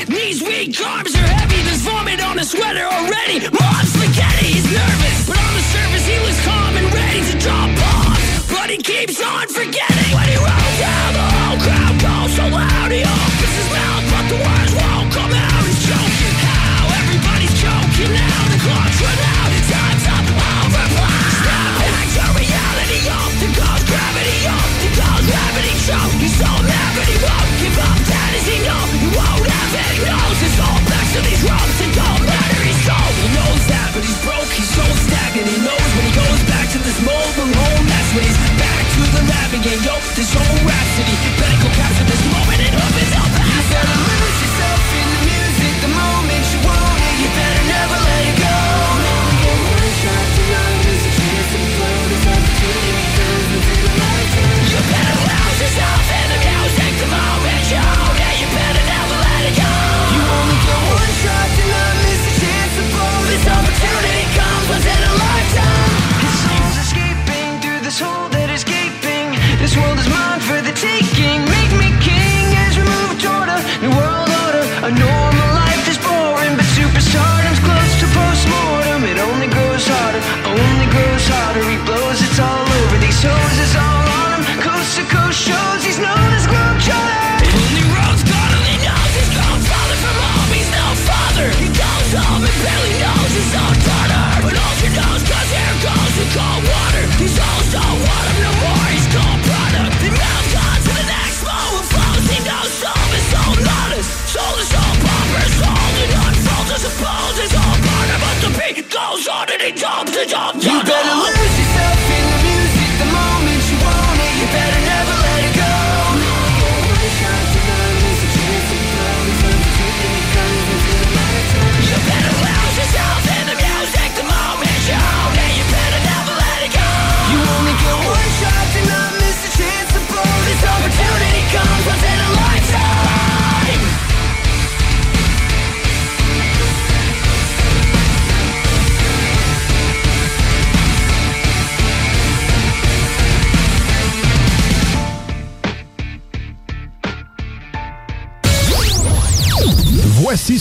Knees weak, arms are heavy, there's vomit on his sweater already. Mom spaghetti, nervous, but on the surface he looks calm and ready to drop bombs. But he keeps on forgetting. When he rolls down, the whole crowd goes so loud. He opens his mouth, but the words won't come out. He's choking. How everybody's choking now. The clock's run out. Time's up. Overflow. Snap back to reality. Off the ghost gravity. Off the ghost gravity. Choke. He's so mad, but he won't give up. That is he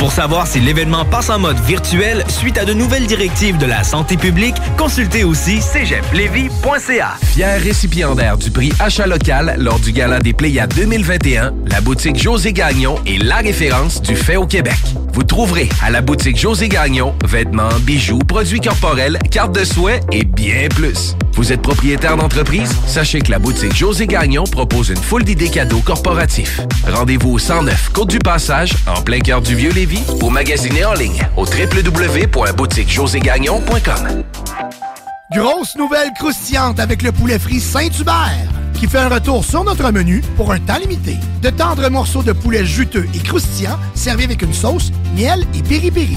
Pour savoir si l'événement passe en mode virtuel suite à de nouvelles directives de la santé publique, consultez aussi cégeplevy.ca. Fier récipiendaire du prix Achat local lors du Gala des Pléiades 2021, la boutique José Gagnon est la référence du fait au Québec. Vous trouverez à la boutique José Gagnon vêtements, bijoux, produits corporels, cartes de souhait et bien plus. Vous êtes propriétaire d'entreprise? Sachez que la boutique José Gagnon propose une foule d'idées cadeaux corporatifs. Rendez-vous au 109 Côte du Passage, en plein cœur du Vieux-Lévis, ou magasiner en ligne au www.boutiquejoségagnon.com. Grosse nouvelle croustillante avec le poulet frit Saint-Hubert qui fait un retour sur notre menu pour un temps limité. De tendres morceaux de poulet juteux et croustillants servis avec une sauce, miel et piri-piri.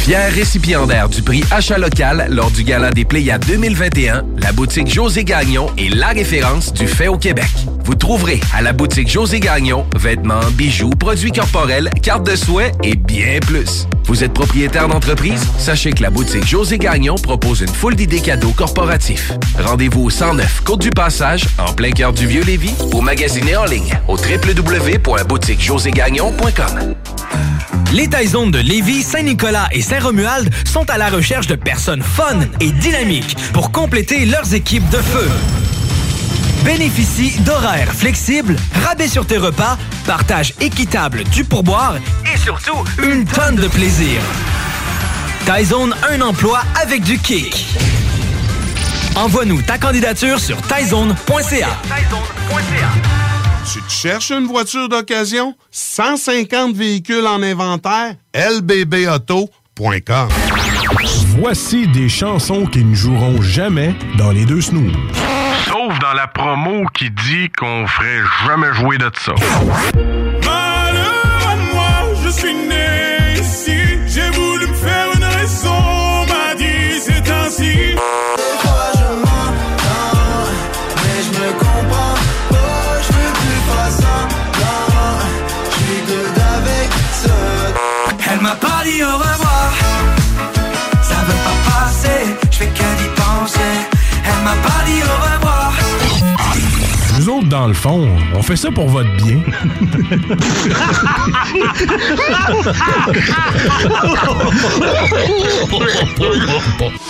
Fier récipiendaire du prix Achat local lors du Gala des Pléiades 2021, la boutique José Gagnon est la référence du fait au Québec. Vous trouverez à la boutique José Gagnon vêtements, bijoux, produits corporels, cartes de souhait et bien plus. Vous êtes propriétaire d'entreprise? Sachez que la boutique José Gagnon propose une foule d'idées cadeaux corporatifs. Rendez-vous au 109 Côte du Passage, en plein cœur du Vieux-Lévis, ou magasiner en ligne au www.boutiquejoségagnon.com. Les Taizones de Lévis, Saint-Nicolas et Saint-Romuald sont à la recherche de personnes fun et dynamiques pour compléter leurs équipes de feu. Bénéficie d'horaires flexibles, rabais sur tes repas, partage équitable du pourboire et surtout une tonne de plaisir. Taizone, un emploi avec du kick. Envoie-nous ta candidature sur taizone.ca. Tu te cherches une voiture d'occasion? 150 véhicules en inventaire? lbbauto.com Voici des chansons qui ne joueront jamais dans les deux snooze. Sauf dans la promo qui dit qu'on ferait jamais jouer de ça. Dit au revoir, ça veut pas passer, je fais que d'y penser. Elle m'a pas dit au revoir. Nous autres, dans le fond, on fait ça pour votre bien.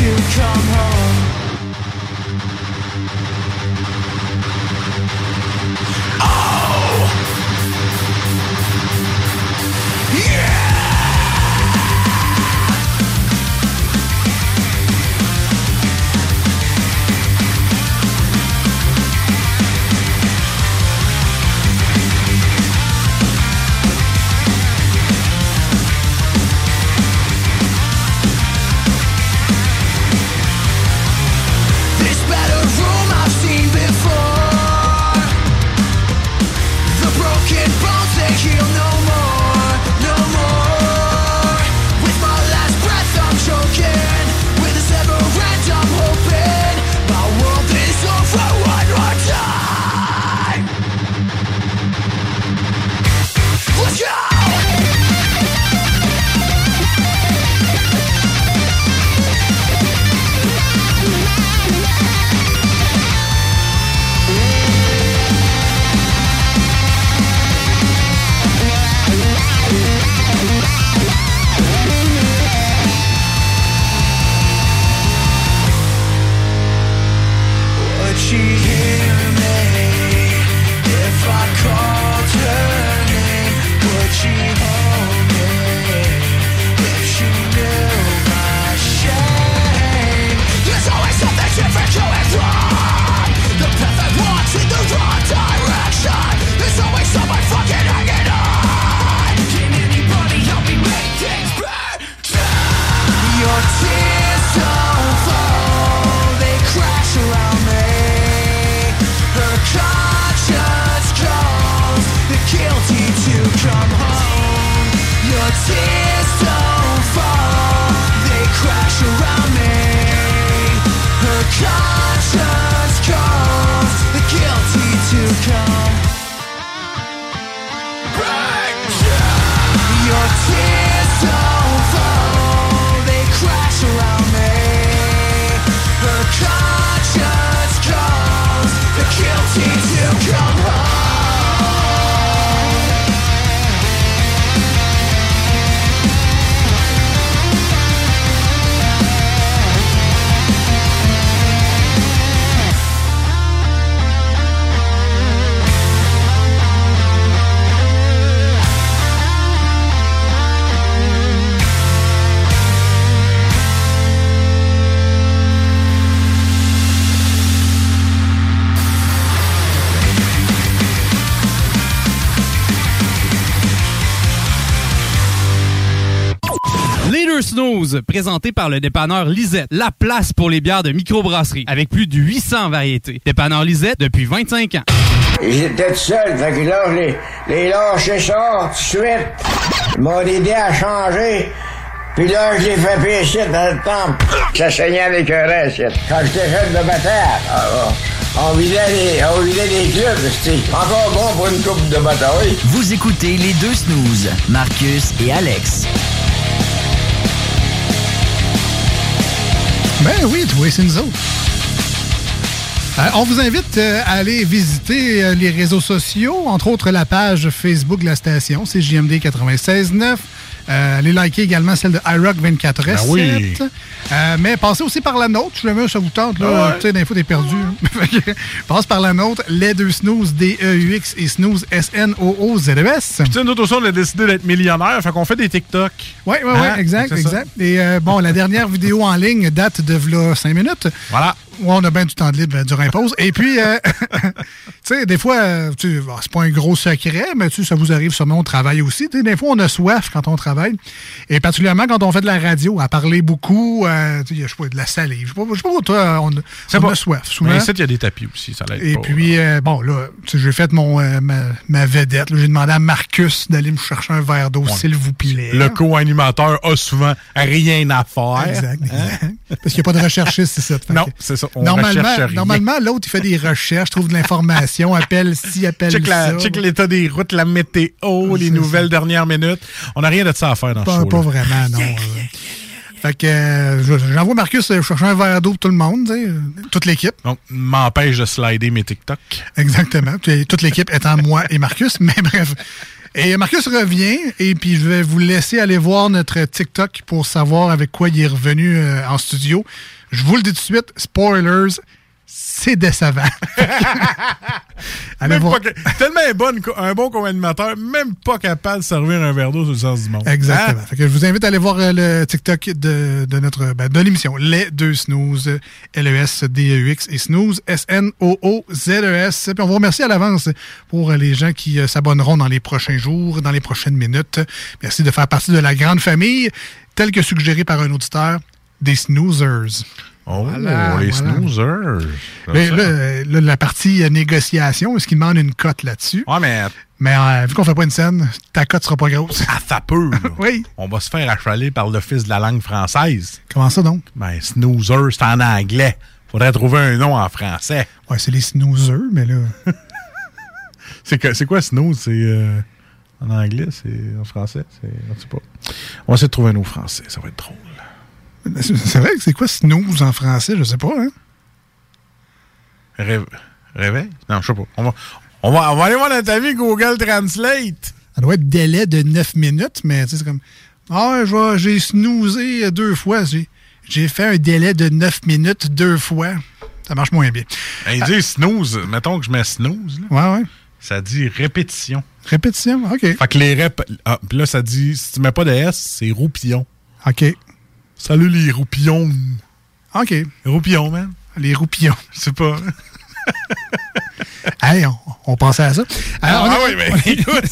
to come home. 12, présenté par le dépanneur Lisette, la place pour les bières de microbrasserie, avec plus de 800 variétés. Dépanneur Lisette depuis 25 ans. J'étais tout seul, fait que là, les, les lâchais ça tout de suite. Ils m'ont aidé à changer. Puis là, je l'ai fait pécher dans le temple. Ça saignait avec un reste. Quand j'étais jeune de bataille, ah, on vidait les, on les clubs. C'était encore bon pour une coupe de bataille. Vous écoutez les deux snooze, Marcus et Alex. Ben oui, oui, c'est nous autres. Euh, on vous invite euh, à aller visiter euh, les réseaux sociaux, entre autres la page Facebook de la station, c'est JMD 96.9. Euh, allez liker également celle de iRock 24 Ben oui. Euh, mais passez aussi par la nôtre, si jamais ça vous tente. Là. Tu sais, d'infos, t'es perdu. Que, Passe par la nôtre, les deux snooze, D-E-U-X et snooze, S-N-O-O-Z-E-S. Puis tu sais, nous aussi, on a décidé d'être millionnaires, fait qu'on fait des TikTok. Oui, oui, oui, Hein? exact, ça. exact. Et euh, bon, la dernière vidéo en ligne date de v'là 5 minutes. Voilà. Ouais, on a bien du temps de libre durant la pause. Et puis, euh, tu sais, des fois, tu bon, c'est pas un gros secret, mais tu ça vous arrive sûrement au travail aussi. Des fois, on a soif quand on travaille. Et particulièrement quand on fait de la radio, à parler beaucoup, euh, tu sais, je sais pas, de la salive. Je sais pas, pas toi, on, on a soif souvent. Mais ici, il y a des tapis aussi, ça l'aide Et pas. puis, euh, bon, là, j'ai fait mon, euh, ma, ma vedette. J'ai demandé à Marcus d'aller me chercher un verre d'eau, s'il vous plaît. Le co-animateur a souvent rien à faire. Exact, Hein? exact. Parce qu'il n'y a pas de recherchiste, c'est ça. Fait Non, c'est ça. On normalement, normalement l'autre, il fait des recherches, trouve de l'information, appelle ci, appelle Check, la- ça. check l'état des routes, la météo, les C'est nouvelles ça. dernières minutes. On n'a rien de ça à faire dans Pas, ce show pas vraiment, non. euh. Fait que euh, je- j'envoie Marcus euh, chercher un verre d'eau pour tout le monde, toute l'équipe. Donc, m'empêche de slider mes TikTok. Exactement. Toute l'équipe étant moi et Marcus, mais bref. Et Marcus revient, et puis je vais vous laisser aller voir notre TikTok pour savoir avec quoi il est revenu euh, en studio. Je vous le dis tout de suite, spoilers, c'est décevant. Allez Même voir. pas que- tellement un bon, co- un bon co-animateur, même pas capable de servir un verre d'eau sur le sens du monde. Exactement. Hein? Fait que je vous invite à aller voir euh, le TikTok de, de notre ben, de l'émission. Les deux snooze, L-E-S-D-E-U-X et snooze, S-N-O-O-Z-E-S. E Puis on vous remercie à l'avance pour euh, les gens qui euh, s'abonneront dans les prochains jours, dans les prochaines minutes. Merci de faire partie de la grande famille, telle que suggérée par un auditeur, des snoozers. Oh, Voilà, les voilà. snoozers. Mais là, euh, là, la partie euh, négociation, est-ce qu'il demande une cote là-dessus? Ouais, mais. Mais euh, vu qu'on fait pas une scène, ta cote sera pas grosse. Ah, ça peut. oui. On va se faire achaler par l'Office de la langue française. Comment ça donc? Ben, snoozer, c'est en anglais. Faudrait trouver un nom en français. Ouais, c'est les snoozers, mais là. C'est quoi snooze? C'est euh, en anglais, c'est en français? C'est, je sais pas. On va essayer de trouver un nom français, ça va être drôle. C'est vrai que c'est quoi snooze en français? Je sais pas, hein? Ré- réveil? Non, je sais pas. On va, on, va, on va aller voir notre ami Google Translate. Ça doit être délai de 9 minutes, mais tu sais, c'est comme. Ah, j'ai snoozé deux fois. J'ai, j'ai fait un délai de 9 minutes deux fois. Ça marche moins bien. Ben, il dit snooze. Mettons que je mets snooze. là. Ouais, ouais. Ça dit répétition. Répétition, OK. Fait que les rep. Ah, puis là, ça dit, si tu mets pas de S, c'est roupillon. OK. Salut les roupillons. OK. Roupillons, man. Les roupillons. Je sais pas. hey, on, on pensait à ça. Alors, ah oui, mais écoute.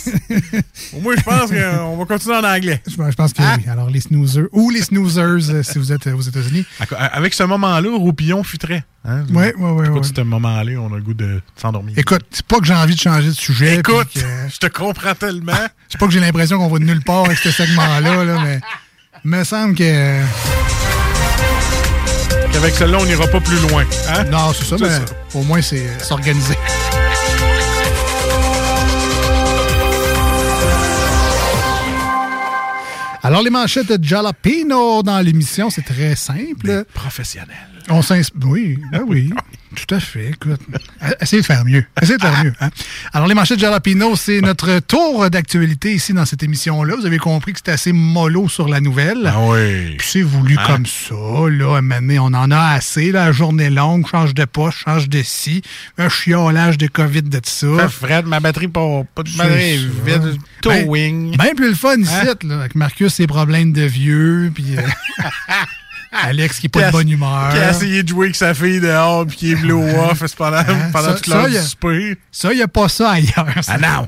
Au moins, je pense qu'on va continuer en anglais. Je, je pense que oui. Alors, les snoozers ou les snoozers, euh, si vous êtes euh, aux États-Unis. Avec ce moment-là, Roupillon futrait. Hein? Ouais, ouais, ouais, Écoute, ouais. ce moment-là, on a le goût de s'endormir. Écoute, c'est pas que j'ai envie de changer de sujet. Écoute, que- je te comprends tellement. C'est pas que j'ai l'impression qu'on va de nulle part avec ce segment-là, là, mais me semble que. Qu'avec celle-là, on n'ira pas plus loin. Hein? Non, c'est ça, mais ça. au moins, c'est euh, s'organiser. Alors, les manchettes de Jalapeno dans l'émission, c'est très simple. Professionnel. On s'inspire. Oui, ben oui. Tout à fait. Écoute, essayez de faire mieux. Essayez de faire mieux. hein. Alors, les manchettes de Jalapino, c'est notre tour d'actualité ici dans cette émission-là. Vous avez compris que c'était assez mollo sur la nouvelle. Ah oui. Puis c'est voulu Hein? comme ça. Là, on en a assez. La journée longue, change de poche, change de scie. Un chiolage de COVID de tout ça. Fred, ma batterie pas, pas de batterie vide. Towing. Ben, ben plus le fun ici, Hein? là, avec Marcus, ses problèmes de vieux, puis euh, Alex qui est pas de bonne humeur. Qui a essayé de jouer avec sa fille dehors puis qui est blow off pendant, Hein? pendant Ça- toute l'heure ça, du souper. Ça, il n'y a pas ça ailleurs. ça. Ah non!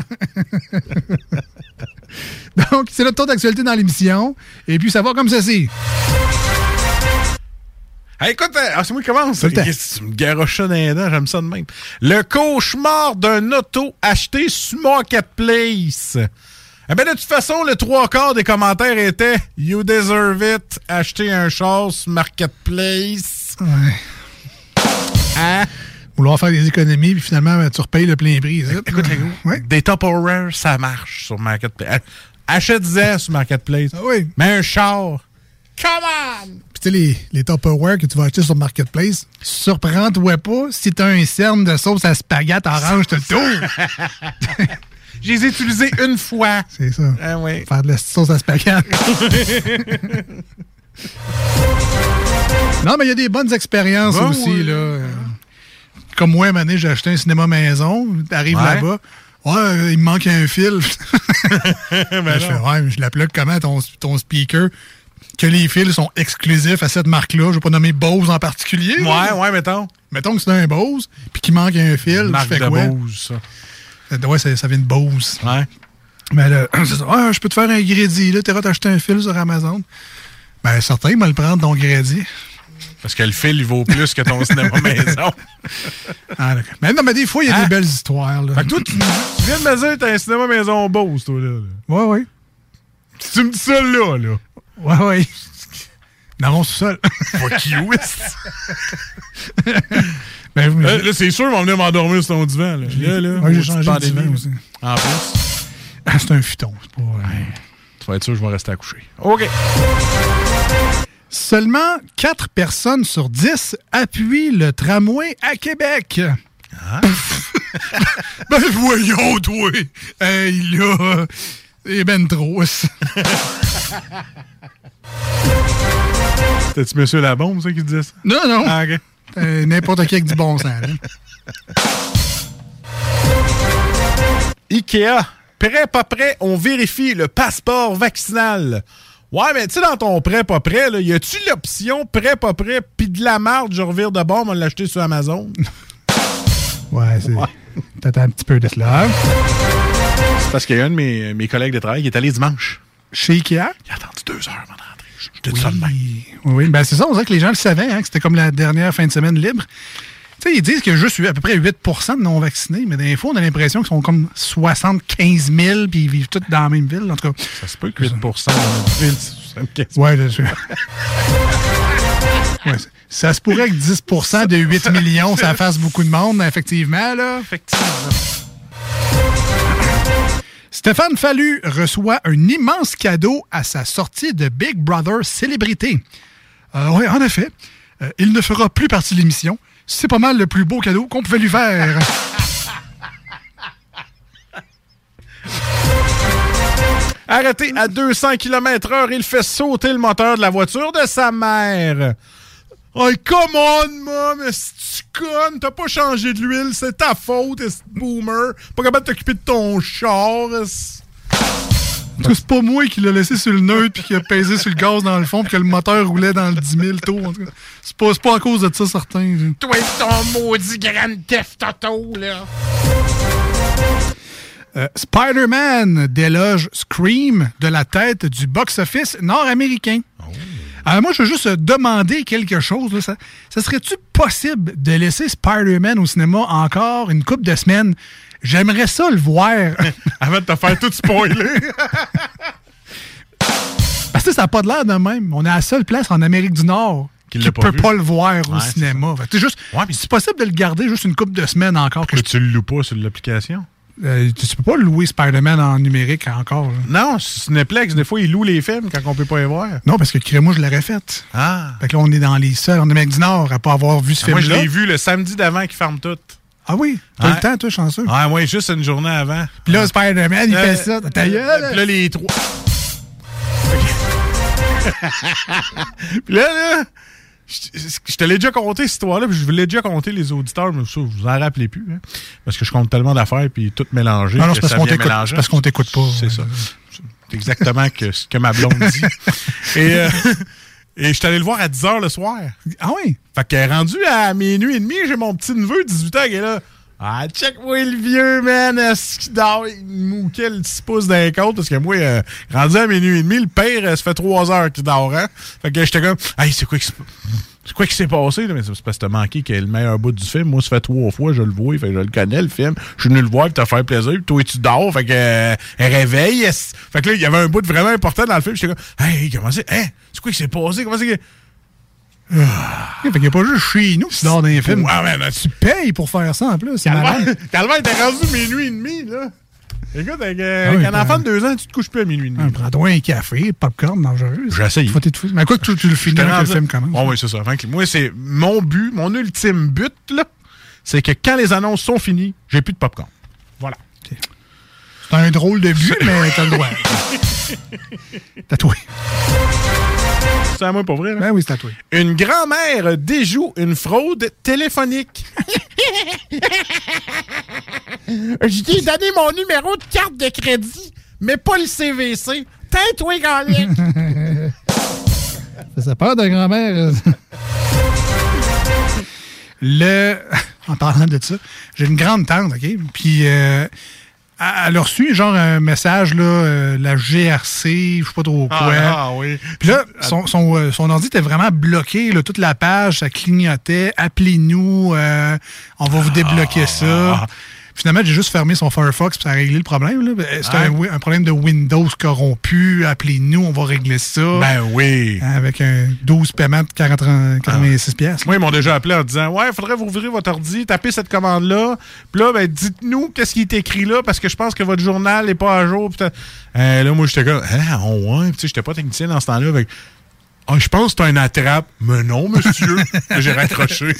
Donc, c'est notre tour d'actualité dans l'émission. Et puis, ça va comme ceci. Hey, écoute, euh, ah, c'est moi qui commence. Tu me garoches ça dans les dents, j'aime ça de même. Le cauchemar d'un auto acheté sur Marketplace. Eh bien, de toute façon, le trois quarts des commentaires étaient You deserve it, acheter un char sur Marketplace. Ouais. Hein? Vouloir faire des économies, puis finalement, ben, tu repayes le plein prix. ici. Écoute, les gars, des top ça marche sur Marketplace. Achète-en sur Marketplace. Ah oui. Mais un char. Come on! Puis, tu sais, les, les Tupperware que tu vas acheter sur Marketplace, surprends-toi pas si t'as un cerne de sauce à spaghette orange, t'as le tour. Je les ai utilisés une fois. C'est ça. Ah oui. Faire de la sauce à spaghetti. non, mais il y a des bonnes expériences Bon, aussi. Là. Euh, Comme moi, année, j'ai acheté un cinéma maison. T'arrives Ouais. là-bas. Ouais, il me manque un fil. Ben je fais, ouais, mais je l'appelle comment ton, ton speaker? Que les fils sont exclusifs à cette marque-là. Je vais pas nommer Bose en particulier. Ouais, ouais, mettons. Mettons que c'est un Bose, puis qu'il manque un fil. Marque je fais de quoi? Bose, ça. Euh, Ouais, ça, ça vient de Bose. Ouais. Mais là, c'est ça. Ah, je peux te faire un crédit, là. T'as acheté un fil sur Amazon. Ben, certain, il va le prendre, ton crédit. Parce que le fil, il vaut plus que ton cinéma maison. Ah. Mais non, mais des fois, il y a Hein? des belles histoires, là. Fait que toi, tu, tu viens de me dire que t'as un cinéma maison Bose, toi, là. Ouais, ouais. Si tu me dis ça, là, là. Ouais, ouais. Dans mon sous-sol. Fuck you, Ben, Là, là, c'est sûr, ils vont venir m'endormir sur ton divan, là. Là, là. Ouais, j'ai maudite changé de divan aussi. En plus. Ah, c'est un futon. C'est pas... Tu vas être sûr que je vais rester à coucher. OK. Seulement 4 personnes sur 10 appuient le tramway à Québec. ben voyons, toi! Hey, là, c'est ben trop. C'était-tu Monsieur Labombe, ça, qui disait ça? non, non. Ah, OK. Euh, N'importe qui avec du bon sens. là. Ikea, prêt, pas prêt, on vérifie le passeport vaccinal. Ouais, mais tu sais, dans ton prêt, pas prêt, là, y a-tu l'option prêt, pas prêt, puis de la marde, je revire de bord, on va l'acheter sur Amazon? Ouais, c'est. T'attends un petit peu de cela. C'est parce qu'il y a un de mes, mes collègues de travail qui est allé dimanche. Chez Ikea? Il a attendu deux heures d'entrer. Je te dis ça de même. Oui, ben c'est ça, on dirait que les gens le savaient, hein, que c'était comme la dernière fin de semaine libre. Tu sais, ils disent qu'il y a juste à peu près 8 de non-vaccinés, mais des fois, on a l'impression qu'ils sont comme 75 000 puis ils vivent tous dans la même ville. En tout cas, Ça se peut que 8 dans notre ville, c'est 75 ouais, là, je- Ouais, ça- ça se pourrait que 10% de 8 millions, ça fasse beaucoup de monde, effectivement. Là. Effectivement. Stéphane Fallu reçoit un immense cadeau à sa sortie de Big Brother Célébrité. oui, en effet, euh, il ne fera plus partie de l'émission. C'est pas mal le plus beau cadeau qu'on pouvait lui faire. Arrêté à 200 km heure, il fait sauter le moteur de la voiture de sa mère. Oh, come on, mom! Si tu connes, t'as pas changé de l'huile, c'est ta faute, est boomer. Pas capable de t'occuper de ton char. est-ce- En tout cas, C'est pas moi qui l'ai laissé sur le neutre puis qui a pesé sur le gaz dans le fond puis que le moteur roulait dans le 10 000 tours. pas, c'est pas à cause de ça, certain. Toi et ton maudit Grand Theft Auto, là. Euh, Spider-Man déloge Scream de la tête du box-office nord-américain. Alors moi, je veux juste euh, demander quelque chose. là. Ça, ça serait-tu possible de laisser Spider-Man au cinéma encore une couple de semaines? J'aimerais ça le voir. Avant de te faire tout spoiler. Parce que ça n'a pas de l'air de même. On est à la seule place en Amérique du Nord Qui ne peut vu. pas le voir au Ouais, cinéma. C'est juste, c'est possible de le garder juste une couple de semaines encore. Que Que tu le loues pas sur l'application? Euh, tu peux pas louer Spider-Man en numérique encore. là. Non, Cineplex, des fois, ils louent les films quand on peut pas les voir. Non, parce que moi je l'aurais fait. Ah. Fait que là, on est dans les seuls en Amérique du Nord à pas avoir vu ce Moi, film-là. je l'ai vu le samedi d'avant qui ferme tout. Ah oui? T'as Ouais. le temps, toi, chanceux? Ouais, moi, juste une journée avant. Puis là, Spider-Man, il Euh, fait ça. Ta gueule! Puis là, les trois. Puis là, là, je te l'ai déjà conté, cette histoire-là, puis je vous l'ai déjà conté, les auditeurs, mais ça, vous en rappelez plus, hein, parce que je compte tellement d'affaires, puis tout mélangé. Non, non, c'est parce qu'on t'écoute- c'est pas. C'est ça. C'est exactement que, ce que ma blonde dit. Et, euh, et je suis allé le voir à 10 h le soir. Ah oui? Fait qu'elle est rendue à minuit et demi, j'ai mon petit neveu, 18 ans, qui est là. Ah, check-moi le vieux, man. Est-ce qu'il dort? Il mouquait le 6 pouces d'un côte parce que moi, euh, rendu à minuit et demi, le père, euh, ça fait 3 heures qu'il dort, hein? Fait que j'étais comme, hey, c'est quoi qui c'est quoi qui s'est passé? Là? Mais c'est parce que t'as manqué est le meilleur bout du film. Moi, ça fait trois fois, je le vois, fait que je le connais, le film. Je suis venu le voir, puis t'as fait plaisir, puis toi, tu dors, fait que, euh, réveille. Fait que là, il y avait un bout vraiment important dans le film. J'étais comme, hey, comment c'est, hein? C'est quoi qui s'est passé? Comment c'est que. Fait qu'il n'y a pas juste chez nous qui dort dans les films. Ouais, man, tu payes pour faire ça en plus. Calvaire, était rendu minuit et demi, là. Écoute, avec, euh, Ah oui, avec un enfant de deux ans, tu te couches plus à minuit et demi. Ah, Prends-toi un café, popcorn dangereux. J'ai essayé. Faut t'être fou. Mais quoi que tu, tu le finis quand le film commence. Oh, oui, c'est ça. Moi, c'est mon but, mon ultime but, là, c'est que quand les annonces sont finies, j'ai plus de popcorn. Voilà. C'est un drôle de but, mais t'as le droit. Tatoué. C'est à moi pour vrai, là? Ben oui, c'est tatoué. Une grand-mère déjoue une fraude téléphonique. Je t'ai donné mon numéro de carte de crédit, mais pas le CVC. Tais-toi! Ça, ça peur de grand-mère. Le. En parlant de ça, j'ai une grande tante, OK? Puis, euh, elle a reçu, genre, un message, là, euh, la GRC, je sais pas trop quoi. Ah, ah, oui. Puis là, son, son, euh, son ordi était vraiment bloqué, là, toute la page, ça clignotait. Appelez-nous, euh, on va vous débloquer ça. Finalement, j'ai juste fermé son Firefox puis ça a réglé le problème. là. C'était Ouais. un, un problème de Windows corrompu. Appelez-nous, on va régler ça. Ben oui. Avec un 12 paiements de 40, 86 pièces. Moi, ils m'ont déjà appelé en disant Ouais, il faudrait vous ouvrir votre ordi, tapez cette commande-là. Puis là, ben, dites-nous qu'est-ce qui est écrit là, parce que je pense que votre journal n'est pas à jour. Euh, là, moi, j'étais comme Ah, oh, ouais. Puis, j'étais pas technicien dans ce temps-là. Que, Ah, je pense que c'est un attrape. Mais non, monsieur. J'ai raccroché.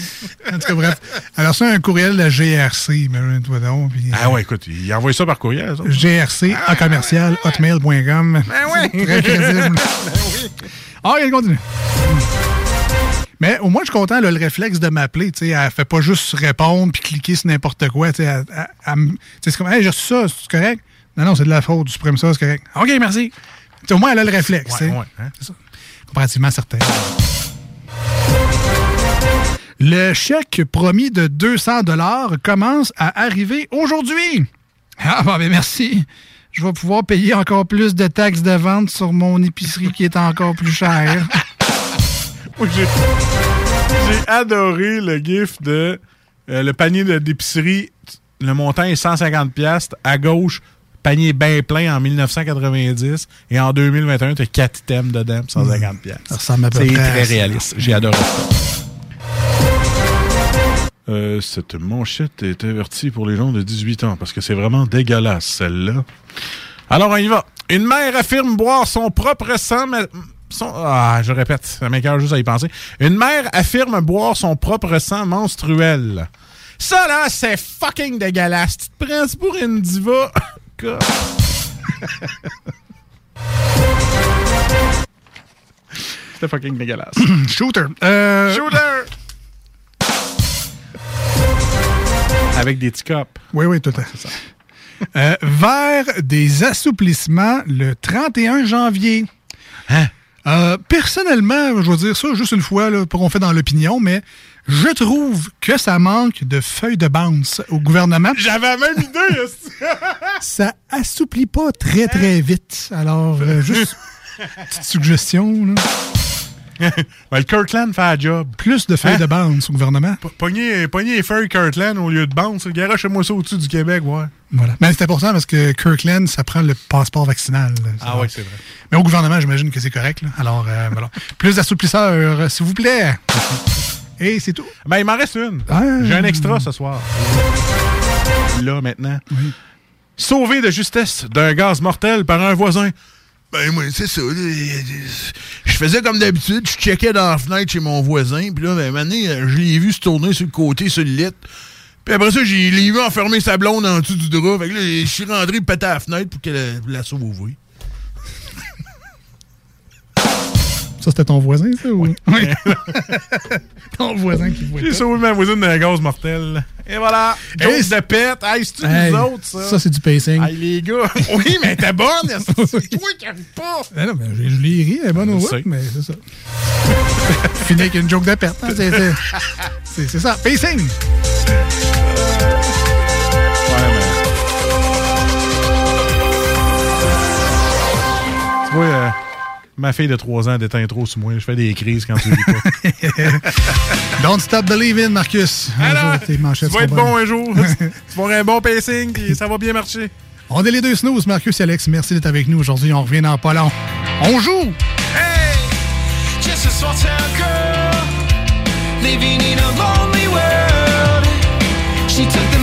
En tout cas, bref. Alors, c'est un courriel de la GRC, mais toi donc. puis, Ah ouais, écoute, il envoie ça par courriel. ça. GRC à commercial hotmail.com. Ben oui. Très crédible. Ah, il continue. Mais au moins, je suis content, là, le réflexe de m'appeler. tu sais, Elle fait pas juste répondre puis cliquer sur n'importe quoi. tu sais, elle- elle- elle C'est comme, hey, j'ai reçu ça, c'est correct? Non, non, c'est de la faute, tu supprimes ça, c'est correct. OK, merci. Au moins, elle a le réflexe. Ouais, ouais, hein. C'est ça. Comparativement certain. Le chèque promis de 200 dollars commence à arriver aujourd'hui. Ah, bah, ben merci. Je vais pouvoir payer encore plus de taxes de vente sur mon épicerie qui est encore plus chère. J'ai adoré le gif de euh, le panier d'épicerie. Le montant est 150 pièces À gauche, panier bien plein en 1990. Et en 2021, tu as 4 thèmes dedans, pour 150 pièces Ça ressemble à peu C'est très réaliste. J'ai adoré ça. Euh, cette manchette est avertie pour les gens de 18 ans parce que c'est vraiment dégueulasse, celle-là. Alors, on y va. Une mère affirme boire son propre sang. mais- son- ah, je répète, ça m'écoeure juste à y penser. Une mère affirme boire son propre sang menstruel. Ça, là, c'est fucking dégueulasse. Tu te prends pour une diva. God. C'était fucking dégueulasse. Shooter. Euh, Shooter! Avec des petits copes. Oui, oui, tout à fait. Euh, vers des assouplissements le 31 janvier. Euh, personnellement, je vais dire ça juste une fois, là, pour qu'on fait dans l'opinion, mais je trouve que ça manque de feuilles de bounce au gouvernement. J'avais la même idée. ça assouplit pas très, très vite. Alors, euh, juste petite suggestion. Là. le Kirkland fait la job. Plus de feuilles Hein? de bounce au gouvernement. Pogner, pogner les feuilles Kirkland au lieu de bounce. Garoche-moi ça au-dessus du Québec, ouais. Voilà. Mais c'est important parce que Kirkland, ça prend le passeport vaccinal. Ah ouais, c'est vrai. Mais au gouvernement, j'imagine que c'est correct. là. Alors, euh, voilà. Plus d'assouplisseurs, s'il vous plaît. Et c'est tout. Ben, il m'en reste une. Ah. J'ai un extra ce soir. Là, maintenant. Sauvé de justesse d'un gaz mortel par un voisin. Ben, moi, c'est ça. Je faisais comme d'habitude, je checkais dans la fenêtre chez mon voisin, puis là, ben, donné, euh, je l'ai vu se tourner sur le côté, sur le lit. Puis après ça, j'ai l'ai vu enfermer sa blonde en dessous du drap. Fait que là, je suis rentré péter à la fenêtre pour qu'elle la sauve. Ça, c'était ton voisin, ça? Ou... Oui. ton voisin qui voit J'ai sauvé ma voisine d'un gaz mortel. Et voilà. Hey, de pète. Hey, c'est-tu Hey, nous autres, ça? ça, c'est du pacing. Hey, les gars. oui, mais t'es bonne. C'est toi qui arrive pas? Ben non, mais je, l'ai ri, elle est bonne au mais c'est ça. Fini avec une joke de perte. hein, c'est- ça. Pacing! Tu vois, euh, ma fille de 3 ans déteint trop sur moi. Je fais des crises quand tu lis pas. Don't stop believing, Marcus. Un Alors, jour, tes tu vas être bon un jour. tu vas avoir un bon pacing, puis ça va bien marcher. On est les deux snooze, Marcus et Alex. Merci d'être avec nous aujourd'hui. On revient dans pas long. On joue! Just a small town girl living in a lonely world. She took the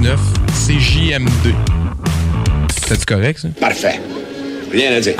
96.9 CJM2. C'est correct ça? Parfait. Rien à dire.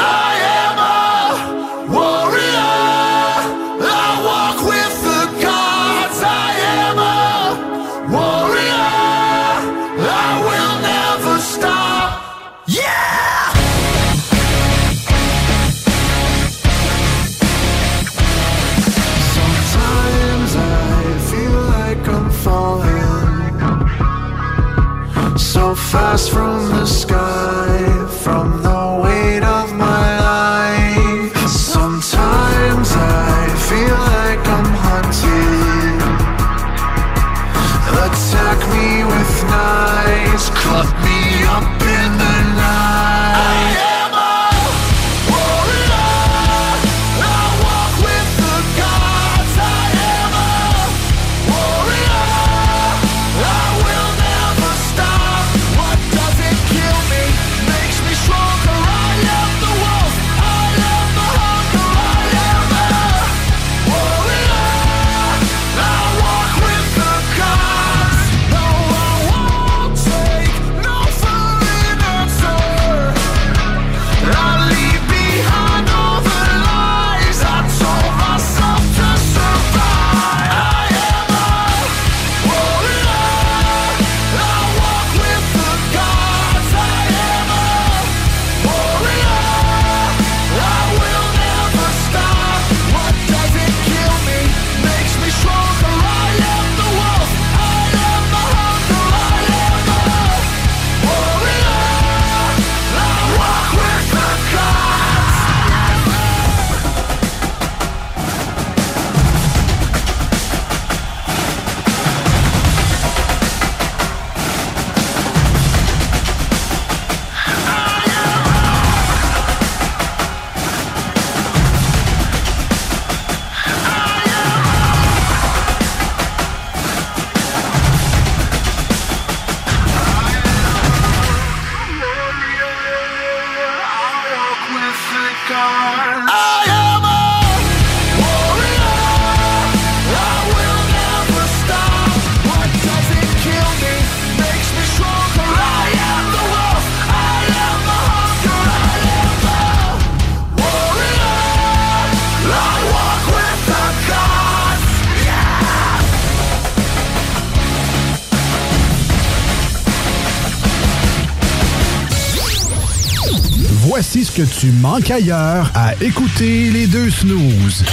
Tu manques ailleurs à écouter les deux snooze.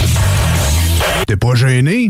T'es pas gêné?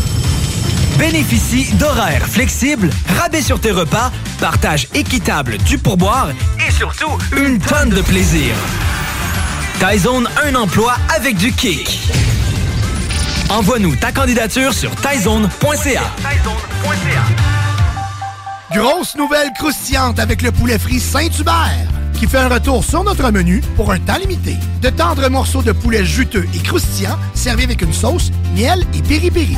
Bénéficie d'horaires flexibles, rabais sur tes repas, partage équitable du pourboire et surtout une tonne de plaisir. Tyzone, un emploi avec du kick. Envoie-nous ta candidature sur tyzone.ca. Grosse nouvelle croustillante avec le poulet frit Saint-Hubert qui fait un retour sur notre menu pour un temps limité. De tendres morceaux de poulet juteux et croustillants servis avec une sauce, miel et piri-piri.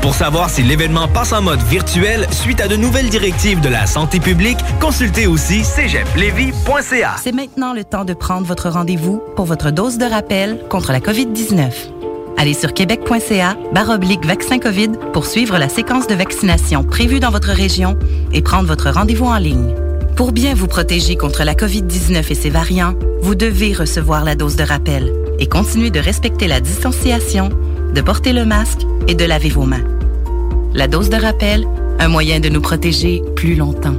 Pour savoir si l'événement passe en mode virtuel suite à de nouvelles directives de la santé publique, consultez aussi cégeplevy.ca. C'est maintenant le temps de prendre votre rendez-vous pour votre dose de rappel contre la COVID-19. Allez sur québec.ca baroblique vaccin COVID pour suivre la séquence de vaccination prévue dans votre région et prendre votre rendez-vous en ligne. Pour bien vous protéger contre la COVID-19 et ses variants, vous devez recevoir la dose de rappel et continuer de respecter la distanciation, de porter le masque et de laver vos mains. La dose de rappel, un moyen de nous protéger plus longtemps.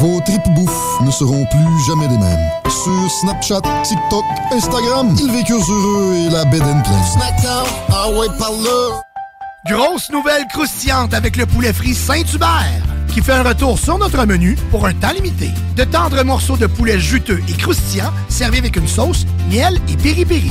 Vos tripes bouffe ne seront plus jamais les mêmes. Sur Snapchat, TikTok, Instagram, ils vécurent heureux et la bed and pleine. Snackdown, ah ouais, par là. Grosse nouvelle croustillante avec le poulet frit Saint-Hubert qui fait un retour sur notre menu pour un temps limité. De tendres morceaux de poulet juteux et croustillants servis avec une sauce, miel et piri-piri.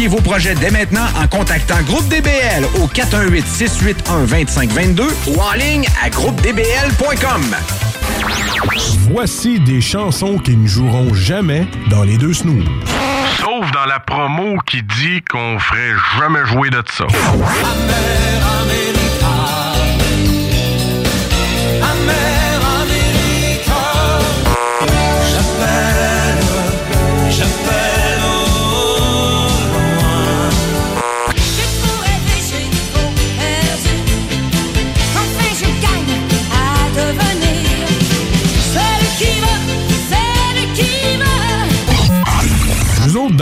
vos projets dès maintenant en contactant Groupe DBL au 418-681-2522 ou en ligne à groupedbl.com. Voici des chansons qui ne joueront jamais dans les deux snooze. Sauf dans la promo qui dit qu'on ferait jamais jouer de ça.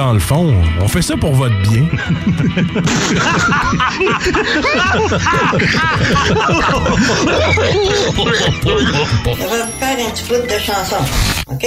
Dans le fond, on fait ça pour votre bien. Je vais vous faire un petit bout de chanson, OK?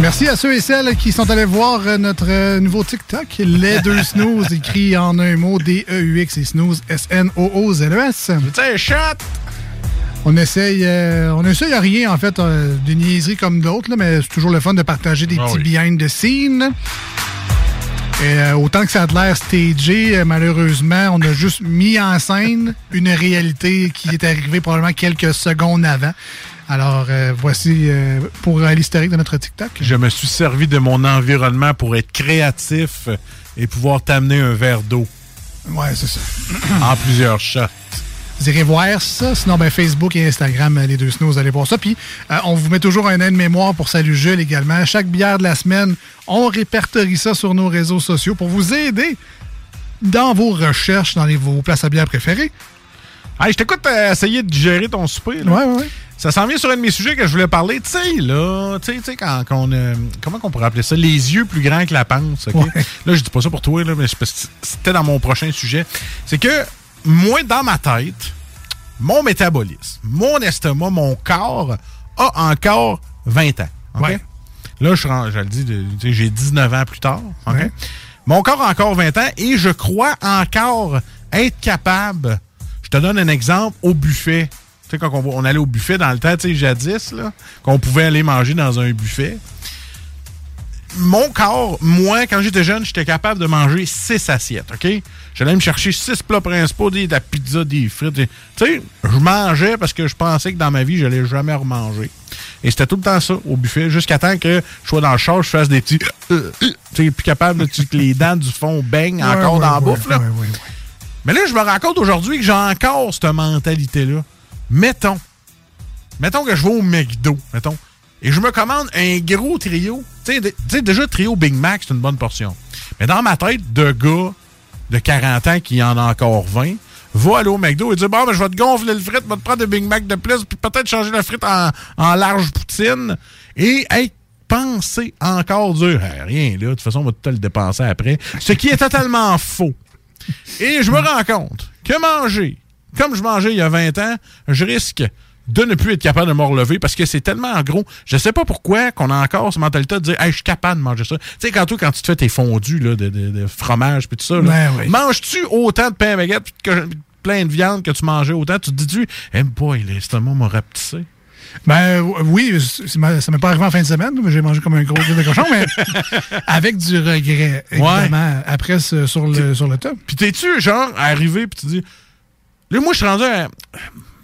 Merci à ceux et celles qui sont allés voir euh, notre euh, nouveau TikTok, Les Deux Snooze, écrit en un mot, D-E-U-X et Snooze, S-N-O-O-Z-E-S. C'est shot! On essaye, euh, on essaye à rien, en fait, euh, des niaiseries comme d'autres, là, mais c'est toujours le fun de partager des Ah petits oui. behind the scenes. Et, euh, autant que ça a de l'air stagé, malheureusement, on a juste mis en scène une réalité qui est arrivée probablement quelques secondes avant. Alors, euh, voici euh, pour l'historique de notre TikTok. Je me suis servi de mon environnement pour être créatif et pouvoir t'amener un verre d'eau. Ouais, c'est ça. en plusieurs shots. Vous irez voir ça. Sinon, ben, Facebook et Instagram, euh, les deux snows, vous allez voir ça. Puis, euh, on vous met toujours un aide-mémoire pour Salut Jules également. Chaque bière de la semaine, on répertorie ça sur nos réseaux sociaux pour vous aider dans vos recherches, dans les, vos places à bière préférées. Hey, je t'écoute essayer de gérer ton souper. Là. Ouais, ouais, ouais. Ça s'en vient sur un de mes sujets que je voulais parler. Tu sais, là, tu sais, quand, quand on, euh, comment qu'on pourrait appeler ça? Les yeux plus grands que la panse, OK? Ouais. Là, je dis pas ça pour toi, là, mais c'était dans mon prochain sujet. C'est que, moi, dans ma tête, mon métabolisme, mon estomac, mon corps a encore 20 ans. OK? Ouais. Là, je, je le dis, j'ai 19 ans plus tard. OK? Ouais. Mon corps a encore 20 ans et je crois encore être capable. Je te donne un exemple au buffet. Tu sais, quand on, on allait au buffet dans le temps, tu sais, jadis, là, qu'on pouvait aller manger dans un buffet. Mon corps, moi, quand j'étais jeune, j'étais capable de manger six assiettes, OK? J'allais me chercher six plats principaux, des, de la pizza, des frites. Tu sais, je mangeais parce que je pensais que dans ma vie, je n'allais jamais remanger. Et c'était tout le temps ça, au buffet, jusqu'à temps que je sois dans le char, je fasse des petits... euh, tu sais, plus capable, là, tu- que les dents du fond baignent encore ouais, dans la ouais, bouffe, là. Mais là, je me rends compte aujourd'hui que j'ai encore cette mentalité-là. Mettons, mettons que je vais au McDo, mettons, et je me commande un gros trio. Tu sais, déjà, trio Big Mac, c'est une bonne portion. Mais dans ma tête, de gars de 40 ans qui en a encore 20, va aller au McDo et dire Bon, ben, je vais te gonfler le frite, je vais te prendre des Big Mac de plus, puis peut-être changer la frite en, large poutine. Et être penser encore Ah, rien, là, de toute façon, on va tout le dépenser après. Ce qui est totalement faux. Et je me rends compte que manger, comme je mangeais il y a 20 ans, je risque de ne plus être capable de me relever parce que c'est tellement en gros. Je sais pas pourquoi qu'on a encore cette mentalité de dire hey, je suis capable de manger ça. Tu sais, quand toi, quand tu te fais tes fondus là, de, de- de fromage puis tout ça, là, Ben oui. manges-tu autant de pain à baguette que- plein de viande que tu mangeais autant? Tu te dis-tu, hey boy, l'estomac m'a rapetissé. Ben oui, c'est ma- ça m'est pas arrivé en fin de semaine, mais j'ai mangé comme un gros gros de cochon, mais avec du regret, évidemment, après ce- sur le, sur le top. Puis t'es-tu, genre, arrivé, puis tu dis. Là, moi, je suis rendu à.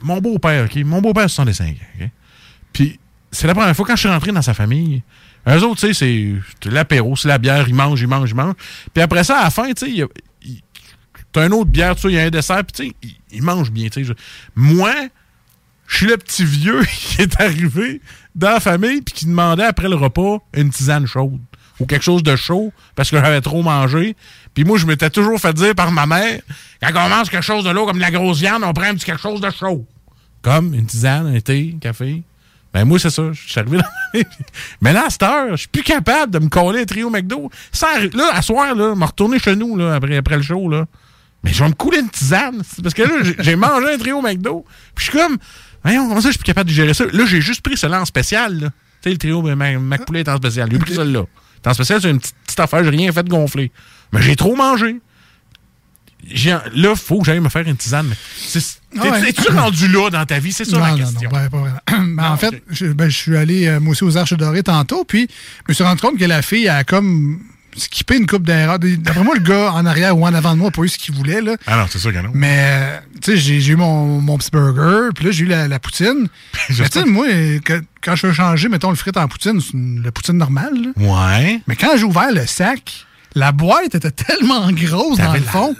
Mon beau-père, OK? Mon beau-père, 65 ans, OK? Puis c'est la première fois quand je suis rentré dans sa famille. Eux autres, tu sais, c'est l'apéro, c'est la bière, ils mangent, ils mangent, ils mangent. Puis après ça, à la fin, tu sais, t'as une autre bière, tu il y a un dessert, puis tu sais, bien, tu sais. Moi, je suis le petit vieux qui est arrivé dans la famille puis qui demandait après le repas une tisane chaude ou quelque chose de chaud parce que j'avais trop mangé. Puis moi, je m'étais toujours fait dire par ma mère, quand on mange quelque chose de l'eau comme de la grosse viande, on prend un petit quelque chose de chaud. Comme une tisane, un thé, un café. Ben moi, c'est ça. Je suis arrivé dans. Mais là, à cette heure, je suis plus capable de me coller un trio McDo. Sans, là, à soir, là, me retourner chez nous là, après, après le show. Là. Mais je vais me couler une tisane. Parce que là, j'ai- mangé un trio McDo. Puis je suis comme, voyons, comment ça, je suis plus capable de gérer ça? Là, j'ai juste pris celui-là en spécial. là. Tu sais, le trio ben, Mac, Mac Poulet est en spécial. J'ai pris celui-là. En spécial, c'est une petite, petite affaire, j'ai rien fait gonfler. Mais j'ai trop mangé. Là, il faut que j'aille me faire une tisane. Ah t'es- ouais. Es-tu rendu là dans ta vie? C'est ça non, la non, question. non, ouais, pas vraiment. Ben, en fait, je, ben, je suis allé, euh, moi aussi, aux Arches Dorées tantôt, puis je me suis rendu compte que la fille a comme skippé une coupe d'erreurs. D'après moi, le gars en arrière ou en avant de moi n'a pas eu ce qu'il voulait. Là. Ah non, c'est sûr que non. Mais, euh, tu sais, j'ai eu mon, mon petit burger, puis là, j'ai eu la, la poutine. Mais tu sais, moi, quand je veux changer, mettons, le frit en poutine, c'est la poutine normale. là. Ouais. Mais quand j'ai ouvert le sac, la boîte était tellement grosse dans le fond.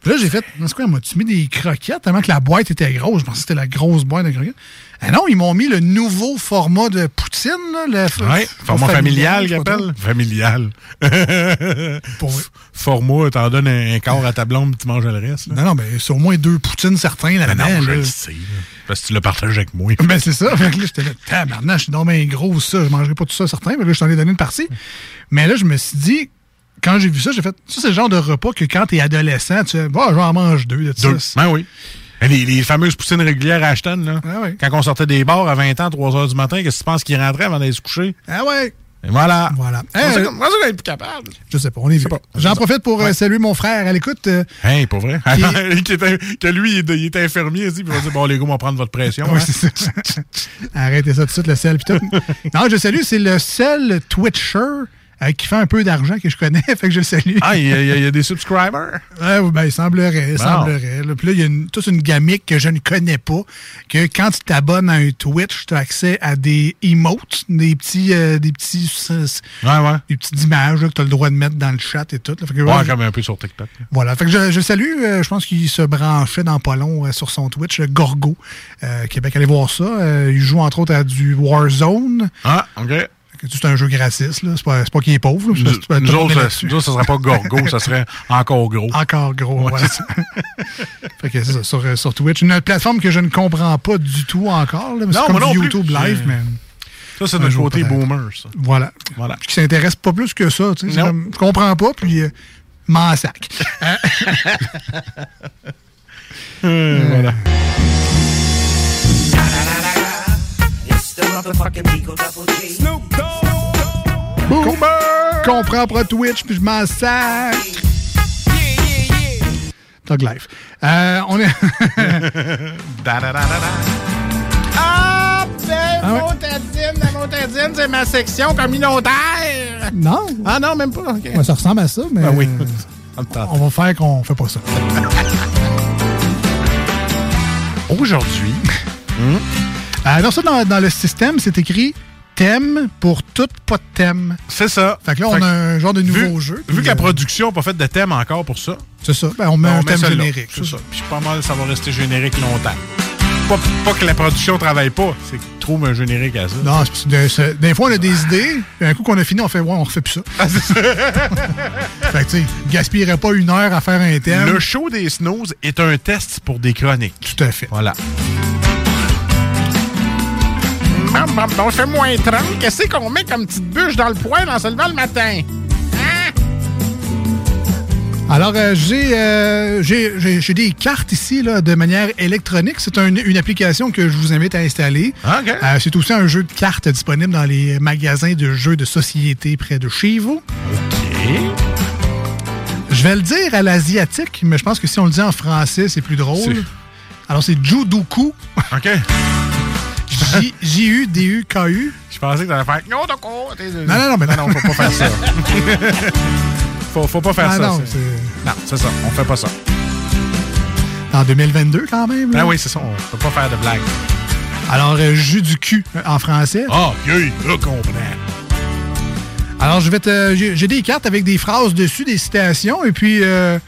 Puis là, j'ai fait, c'est quoi, m'as-tu mis des croquettes? Tellement que la boîte était grosse? Je pensais que c'était la grosse boîte de croquettes. Ah non, ils m'ont mis le nouveau format de poutine, là, le Ouais, format familial, je sais qu'il pas appelle. Familial. Pour- Format, t'en donnes un, un quart à ta blonde, tu manges le reste. là. Non, non, mais c'est au moins deux poutines certains Ben non, je là. le sais. Parce que tu le partages avec moi. Ben, c'est ça. Fait que là, j'étais là, tabarnak, je suis donc bien gros, ça. Je mangerai pas tout ça, certain. Mais là, je t'en ai donné une partie. Mais là, je me suis dit, quand j'ai vu ça, j'ai fait, ça, c'est le genre de repas que quand t'es adolescent, tu fais, bah, j'en mange deux de Deux. ça. Ben oui. Les, les fameuses poutines régulières à Ashton, là. Quand on sortait des bars à 20 ans, 3 heures du matin, qu'est-ce que tu penses qu'ils rentraient avant d'aller se coucher? Ah ouais. Et voilà. Voilà. Ça- Euh, qu'on est plus capable? Je sais pas, on est vieux. J'en profite pour euh, saluer mon frère à l'écoute. euh, Hey, pas vrai? Qui- Qui était- que lui, il est, est infirmier, aussi, puis il va dire, bon, les gars, on va prendre votre pression. Oui, hein. c'est ça. Arrêtez ça tout de suite, le sel tout. non, je salue, c'est le seul Twitcher euh, qui fait un peu d'argent que je connais, fait que je le salue. Ah, il y, y a- il y a des subscribers? Ouais, ben, il semblerait, il Bon. semblerait. là. Puis là, il y a une- toute une gamique que je ne connais pas, que quand tu t'abonnes à un Twitch, tu as accès à des emotes, des petits, euh, des petits, Ouais, ouais. des petites images là, que tu as le droit de mettre dans le chat et tout. là. Fait que, Ouais, comme un peu sur TikTok. là. voilà. Fait que je, je salue, euh, je pense qu'il se branchait dans pas long euh, sur son Twitch, euh, Gorgo, euh, Québec. Allez voir ça. Euh, il joue entre autres à du Warzone. Ah, OK. C'est un jeu gratis. C'est pas, pas qu'il est pauvre. là. Nous autres, autres, ça serait pas Gorgo, ça serait encore gros. Encore gros, Ouais, fait que c'est ça, sur, euh, sur Twitch. Une plateforme que je ne comprends pas du tout encore. là, mais c'est Non, comme non du plus. YouTube live, mais. Ça, c'est notre côté boomer, ça. Voilà. Voilà. Qui s'intéresse pas plus que ça. tu sais, comme, je comprends pas, puis euh, m'en sac. Hein? Euh, voilà. Boom! Comprends pas Twitch, puis je m'en sac. Tug Life. Euh, on est. Da, da, da, da, da. Ah, ben, Ah ouais. Montadine, la Montadine, c'est ma section communautaire. non? Ah non, même pas. Ouais, ça ressemble à ça, mais. Ben oui. On va faire qu'on fait pas ça. Aujourd'hui, Euh, dans ça, dans, dans le système, c'est écrit thème pour tout, pas de thème. c'est ça. Fait que là, on a un genre de nouveau vu, jeu. Vu que la euh, production n'a pas fait de thème encore pour ça, C'est ça. Ben, on met ben, un thème générique. C'est ça. Puis pas mal, ça va rester générique longtemps. Pas, pas que la production travaille pas, c'est qu'ils trouvent un générique à ça. Non, c'est- de- c'est- des fois, on a des idées, puis un coup qu'on a fini, on fait, ouais, on refait plus ça. Ah, fait que, tu sais, gaspillerait pas une heure à faire un thème. Le show des snooze est un test pour des chroniques. Tout à fait. Voilà. Bon, bon, bon, fait moins 30. Qu'est-ce qu'on met comme petite bûche dans le poêle en se levant le matin? Alors, euh, j'ai euh, j'ai- des cartes ici là, de manière électronique. C'est un- une application que je vous invite à installer. OK. Euh, c'est aussi un jeu de cartes disponible dans les magasins de jeux de société près de chez vous. Je vais le dire à l'asiatique, mais je pense que si on le dit en français, c'est plus drôle. Alors, c'est Judoku. OK. J-U-D-U-K-U. Je pensais que t'allais faire. Non, Non, non, non, mais non, faut pas faire ça. faut, faut pas faire Ah, ça. non, c'est- non, ça. On fait pas ça. En 2022, quand même. Ah oui, c'est ça. On peut pas faire de blagues. Alors, euh, jus du cul euh, en français? Ah, oui, je comprends. Alors, je vais te. J'ai j'ai des cartes avec des phrases dessus, des citations, et puis euh,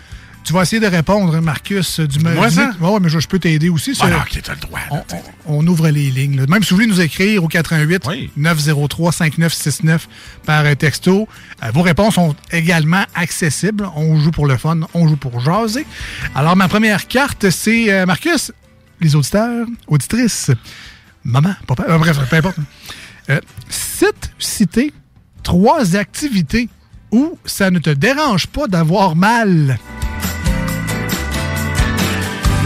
tu vas essayer de répondre, Marcus. Du Moi, ça? Ouais, mais je, je peux t'aider aussi. Ah non, ok, t'as le droit. on, on- on ouvre les lignes. là. Même si vous voulez nous écrire au 88 Oui. 903 5969 par texto, euh, vos réponses sont également accessibles. On joue pour le fun, on joue pour jaser. Alors, ma première carte, c'est euh, Marcus, les auditeurs, auditrices, maman, papa, euh, bref, peu importe. Cite, citer trois activités où ça ne te dérange pas d'avoir mal.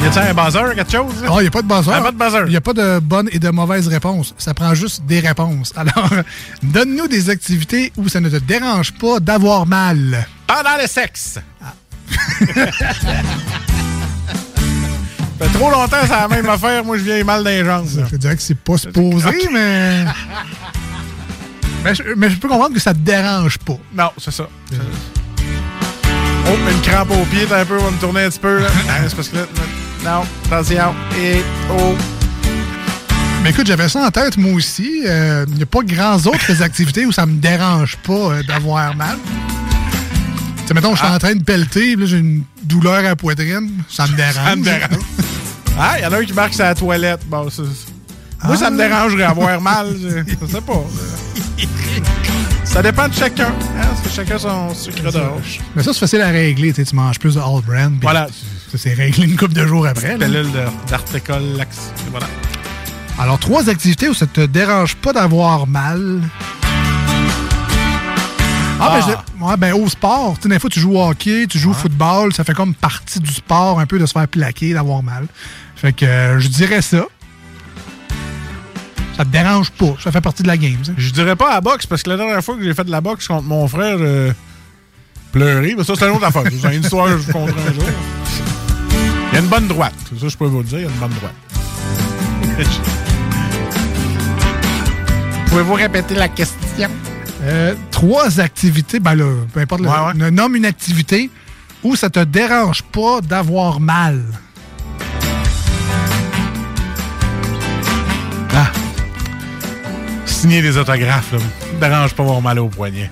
Y a-t-il un buzzer, quelque chose? Ah, il n'y a pas de buzzer. Ah, pas de buzzer. Il n'y a pas de bonnes et de mauvaises réponses. Ça prend juste des réponses. Alors, donne-nous des activités où ça ne te dérange pas d'avoir mal. Pendant le sexe. fait trop longtemps, c'est la même affaire. Moi, je viens mal dans les jambes. Je dirais que c'est pas supposé, mais... mais... je- mais je peux comprendre que ça te dérange pas. Non, c'est ça. Oh, une crampe au pied, t'as un peu, on va me tourner un petit peu. Là. Ah, c'est parce que là, non, attention. Et, oh. Mais écoute, j'avais ça en tête, moi aussi. Euh, Il n'y a pas grands autres activités où ça me dérange pas euh, d'avoir mal. Tu sais, mettons, je suis Ah. en train de pelleter, j'ai une douleur à la poitrine. Ça me dérange. Ça me dérange. Ah, il y en a un qui marque sa toilette. Bon, c'est- Moi, ça me Ah. dérangerait avoir mal. Je, je sais pas. Ça dépend de chacun. Hein? Chacun son sucre d'orge. Mais ça, c'est facile à régler. Tu manges plus de All Brand. Voilà. Ça, c'est réglé une couple de jours après. de- d'articole lax. Voilà. Alors, trois activités où ça te dérange pas d'avoir mal. Ah, ben, Ah. ouais, ben, au sport, tu sais, des fois, tu joues au hockey, tu joues au football, ça fait comme partie du sport, un peu de se faire plaquer, d'avoir mal. Fait que euh, je dirais ça. Ça te dérange pas, ça fait partie de la game. ça. Je dirais pas à la boxe parce que la dernière fois que j'ai fait de la boxe contre mon frère, euh, pleurer, mais ça, c'est une autre affaire. C'est une histoire que je vous un jour. Il y a une bonne droite. Ça, je peux vous le dire, il y a une bonne droite. Pouvez-vous répéter la question? Euh, trois activités, ben là, peu importe, le- Ouais, ouais. ne- nomme une activité où ça te dérange pas d'avoir mal. Ah. Signer des autographes, là. Me dérange pas avoir mal au poignet.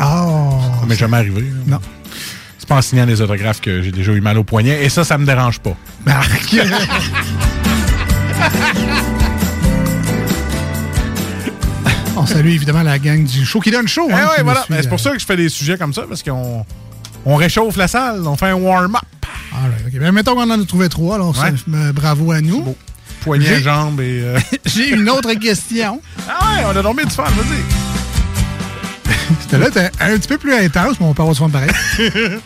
Oh! Ça m'est jamais arrivé. là. Non. C'est pas en signant des autographes que j'ai déjà eu mal au poignet. Et ça, ça me dérange pas. Marc! On salue évidemment la gang du show qui donne show. Eh hein, ouais, voilà. suit, Ben, c'est pour euh, ça que je fais des sujets comme ça, parce qu'on on réchauffe la salle, on fait un warm-up. Alright, ok. Ben, mettons qu'on en a trouvé trois, alors Ouais. euh, bravo à nous. Poignet, J'ai- jambes et... euh, J'ai une autre question. Ah ouais, on a dormi du fun, vas-y. C'était là, t'es un petit peu plus intense, mais on peut avoir du fun pareil.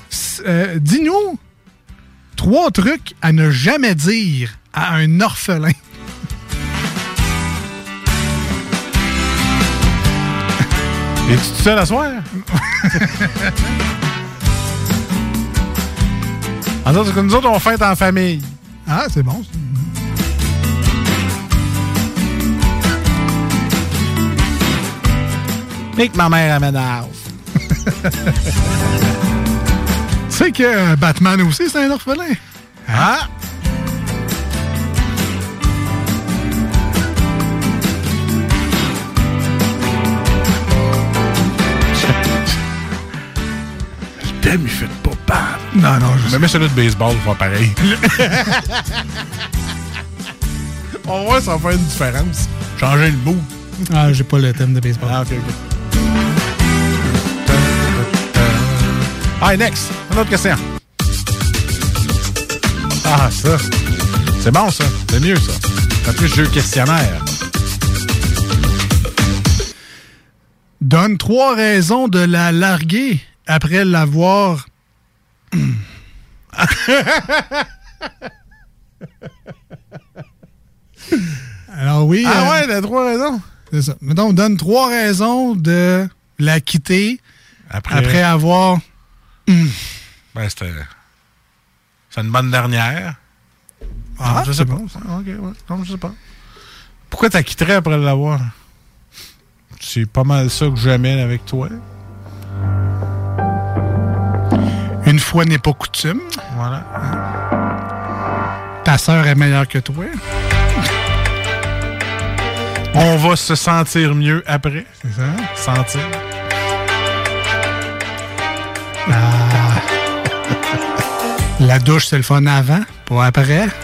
Euh, Dis-nous trois trucs à ne jamais dire à un orphelin. Es-tu tout seul à soir? En d'autres, nous autres, on fête en famille. Ah, c'est bon. Et que ma mère. Tu sais que euh, Batman aussi, c'est un orphelin. Ah! Je t'aime, il fait pas bad. Non, non, je... Mais mets celui de baseball, va pareil. On va voir si ça va faire une différence. Changer le mood. Ah, j'ai pas le thème de baseball. Ah, ok, ok. Ah, next. Une autre question. Ah, ça. C'est bon, ça. C'est mieux, ça. C'est plus jeu questionnaire. Donne trois raisons de la larguer après l'avoir. Alors oui. Ah euh, ouais, t'as trois raisons? C'est ça. Mettons, donne trois raisons de la quitter Après- après, avoir. Ben, c'était. C'est une bonne dernière. Ah, je sais pas. bon, Ok, ouais. Non, je sais pas. Pourquoi t'as quitté après l'avoir? C'est pas mal ça que j'amène avec toi. Une fois n'est pas coutume. Voilà. Ta sœur est meilleure que toi. On va se sentir mieux après. C'est ça. Sentir. Ah. La douche, c'est le fun avant, pas après.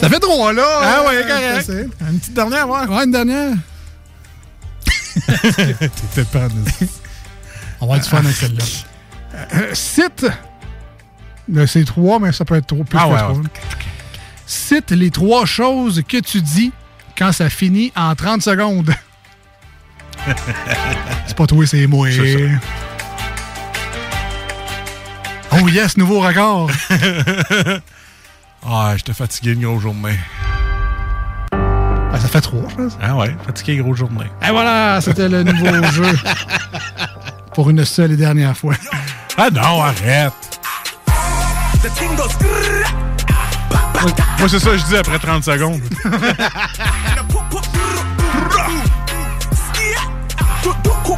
Ça fait trois, là. Ah ouais, correct. Une petite dernière, ouais. Ouais, une dernière. T'étais pas On va du fun avec celle-là. Euh, cite. C'est trois, mais ça peut être trop plus Ah que ouais, trois. ouais. Cite les trois choses que tu dis quand ça finit en 30 secondes. C'est pas toi, c'est moi. Oh yes, nouveau record. Ah, j'étais fatigué une grosse journée. Ah, ça fait trois, je pense. Ah ouais, fatigué grosse journée. Et voilà, c'était le nouveau jeu. Pour une seule et dernière fois. Ah non, arrête. Moi, moi, c'est ça que je dis après 30 secondes.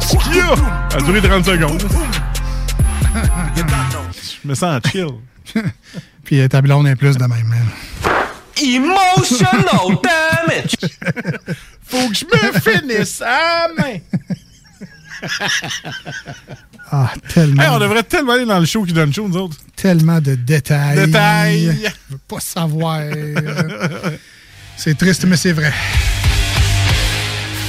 Ça a duré 30 secondes. Je me sens chill. Puis euh, ta blonde est plus de même. hein. Emotional damage! Faut que je me finisse à main. Ah, tellement. Hey, on devrait tellement aller dans le show qui donne show, nous autres. Tellement de détails. Détails. Je veux pas savoir. c'est triste, mais c'est vrai.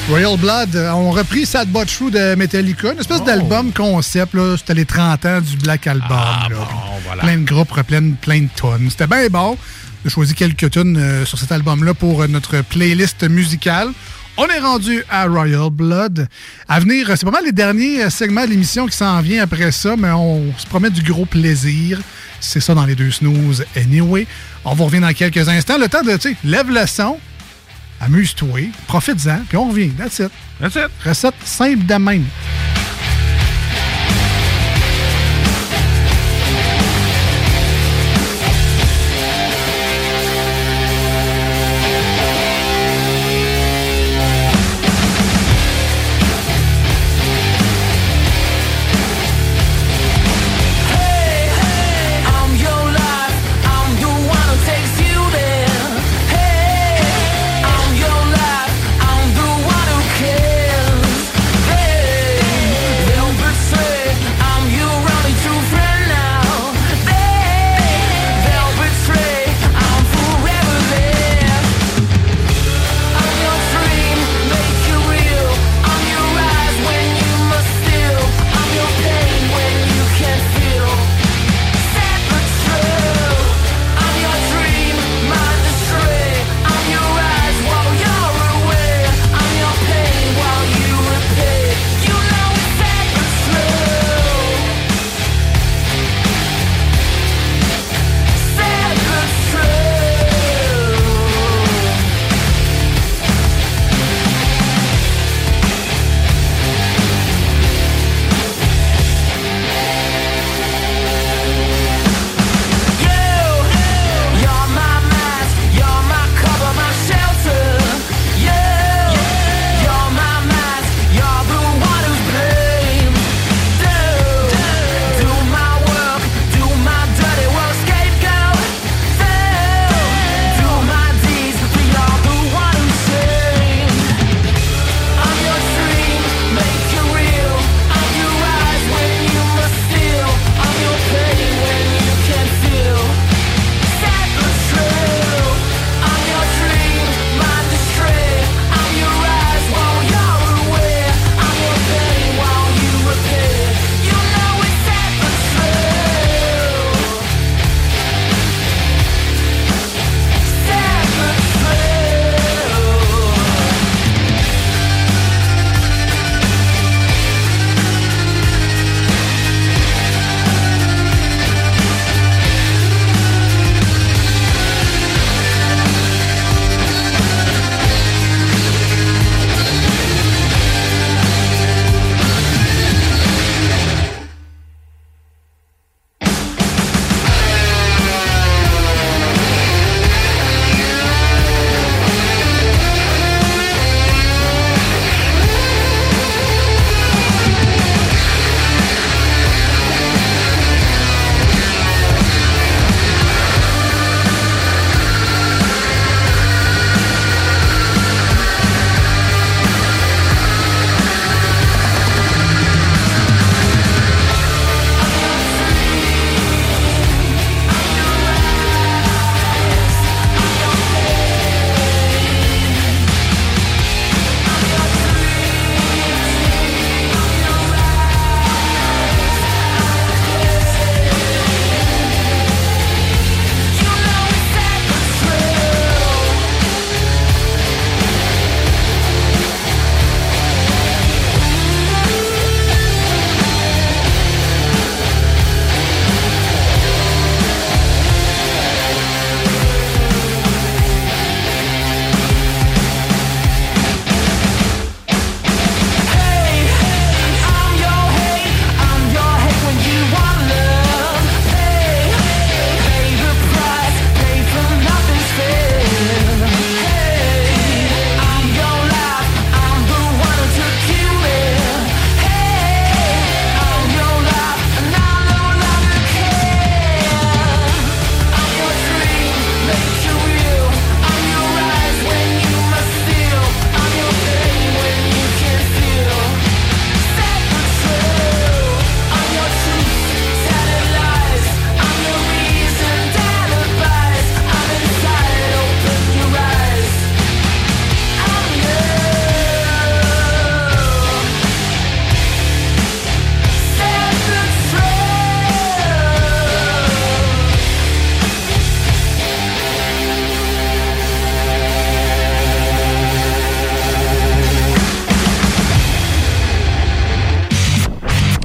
Royal Blood euh, ont repris Sad But True de Metallica, une espèce d'album concept. là. C'était les 30 ans du Black Album. là. voilà. Plein de groupes, plein, plein de tonnes. C'était bien bon. J'ai choisi quelques tunes euh, sur cet album-là pour euh, notre playlist musicale. On est rendu à Royal Blood. À venir, euh, c'est pas mal les derniers segments de l'émission qui s'en vient après ça, mais on se promet du gros plaisir. C'est ça dans les deux snooze. Anyway, on vous revient dans quelques instants. Le temps de, tu sais, lève le son, amuse-toi, profite-en, puis on revient. That's it. That's it. Recette simple de même.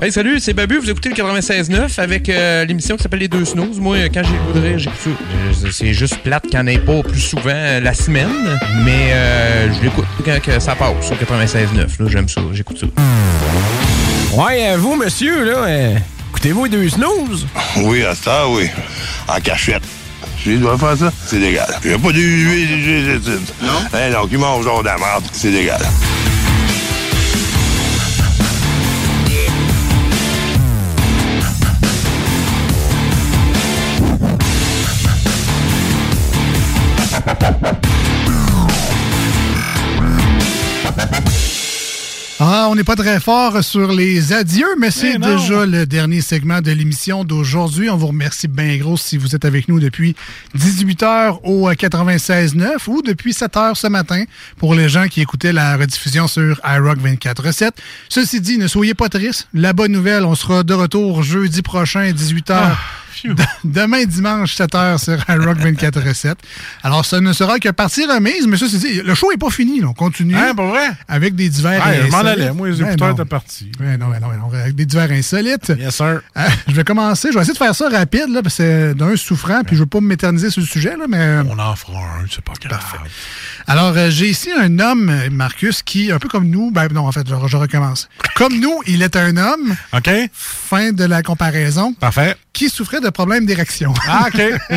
Hey, salut, c'est Babu. Vous écoutez le 96.9 avec euh, l'émission qui s'appelle Les Deux Snooze. Moi, euh, quand j'ai le goût de j'écoute ça. Euh, c'est juste plate qu'il n'y en ait pas plus souvent euh, la semaine, mais euh, je l'écoute quand que ça passe sur 96.9. Là, j'aime ça, j'écoute ça. Ouais, vous, monsieur, là, euh, écoutez-vous les deux snooze? Oui, à ça, oui. En cachette. Je dois faire ça, c'est légal. Il n'y a pas d'huile. Non? Eh non, qui mange genre de la merde, c'est légal. Ah, on n'est pas très fort sur les adieux, mais c'est déjà le dernier segment de l'émission d'aujourd'hui. On vous remercie bien gros si vous êtes avec nous depuis 18h au 96.9 ou depuis 7h ce matin pour les gens qui écoutaient la rediffusion sur iRock 24.7. Ceci dit, ne soyez pas tristes. La bonne nouvelle, on sera de retour jeudi prochain, 18h. Ah, De- Demain dimanche, 7h sur iRock 24.7. Alors, ce ne sera que partie remise, mais ça, c'est dit, le show n'est pas fini. là. On continue. Hein, pour vrai? Avec des divers Ouais, je m'en insolites. allais. Moi, les Ben écouteurs étaient partis. Ouais, non, ben non, ben non, avec des divers insolites. Yes, sir. Euh, je vais commencer. Je vais essayer de faire ça rapide, là, parce que c'est d'un souffrant, puis je veux pas m'éterniser sur le sujet, là, mais. On en fera un, c'est pas grave. Alors, euh, j'ai ici un homme, euh, Marcus, qui, un peu comme nous, ben non, en fait, je, je recommence. Comme nous, il est un homme. OK. Fin de la comparaison. Parfait. Qui souffrait de problèmes d'érection. Ah, OK.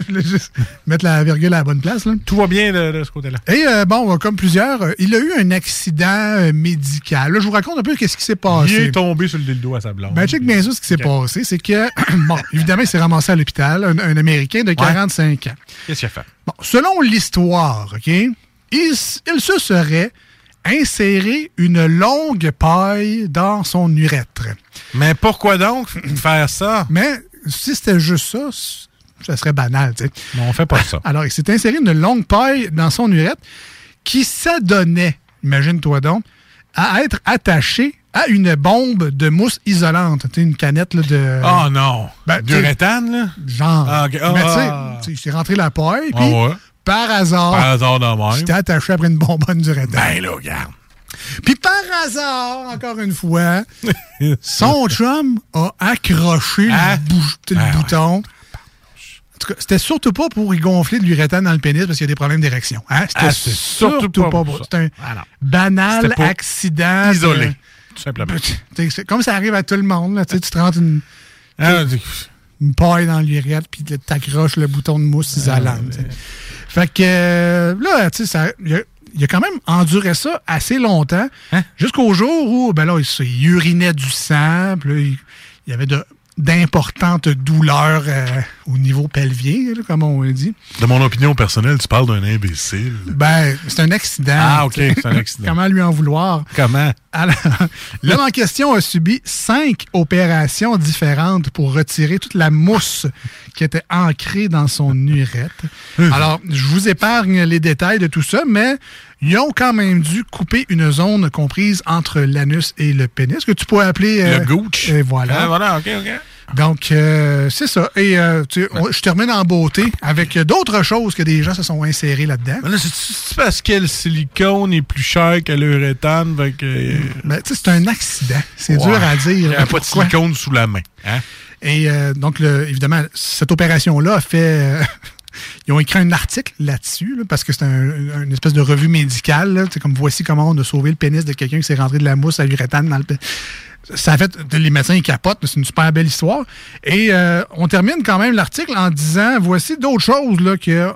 je voulais juste mettre la virgule à la bonne place, là. Tout va bien de, de ce côté-là. Et euh, bon, comme plusieurs, euh, il a eu un accident médical. Là, je vous raconte un peu qu'est-ce qui s'est Il passé. est tombé sur le dildo à sa blonde. Ben, check bien sûr ce qui s'est passé. C'est que, bon, évidemment, il s'est ramassé à l'hôpital, un, un Américain de 45 ans. Qu'est-ce qu'il a fait? Bon, selon l'histoire, OK, il, se serait inséré une longue paille dans son urètre. Mais pourquoi donc faire ça? Mais si c'était juste ça, ça serait banal, tu sais. Mais on fait pas ça. Alors, il s'est inséré une longue paille dans son urètre qui s'adonnait, imagine-toi donc, à être attaché à une bombe de mousse isolante. Tu une canette là, de... Oh non! Ben, D'uréthane, là? Genre. Ah, Mais tu sais, ah. tu sais, il s'est rentré la paille, puis ouais. Par hasard, Par hasard même. j'étais attaché après une bonbonne du rétane. Ben là, regarde. Puis par hasard, encore une fois, son chum a accroché le, le Ah, bouton. En tout cas, c'était surtout pas pour y gonfler de l'uréthane dans le pénis parce qu'il y a des problèmes d'érection. Hein? C'était Ah, surtout, pas, pour. C'était un Ah, banal accident. de- Isolé, tout simplement. Comme ça arrive à tout le monde. Là, tu te rentres une, Ah, une paille dans l'urètre puis t'accroches le bouton de mousse Ah, isolante. sais. Fait que euh, là, tu sais, ça- il a, quand même enduré ça assez longtemps, Hein? jusqu'au jour où, ben là, il, urinait du sang, puis là, il, il y avait d'importantes douleurs euh, au niveau pelvien, là, comme on dit. De mon opinion personnelle, tu parles d'un imbécile. Ben, c'est un accident. Ah, OK, c'est un accident. Comment lui en vouloir? Comment? Alors, l'homme en question a subi cinq opérations différentes pour retirer toute la mousse qui était ancrée dans son urètre. Hum. Alors, je vous épargne les détails de tout ça, mais ils ont quand même dû couper une zone comprise entre l'anus et le pénis, que tu pourrais appeler... Le euh, gooch. Et voilà. Ah, voilà, OK, OK. Donc, euh, c'est ça. Et euh, tu on- je termine en beauté avec d'autres choses que des gens se sont insérés là-dedans. Là, c'est- parce que le silicone est plus cher que l'uréthane, que... euh, Ben, c'est un accident. C'est Ouais. dur à dire. Il n'y a pas de silicone sous la main. Hein? Et euh, donc, le- évidemment, cette opération-là a fait. Ils ont écrit un article là-dessus, là, parce que c'est un- une espèce de revue médicale. là, sais, comme voici comment on a sauvé le pénis de quelqu'un qui s'est rentré de la mousse à l'uréthane dans le pénis. Ça a fait. Les médecins ils capotent, c'est une super belle histoire. Et euh, on termine quand même l'article en disant voici d'autres choses là, que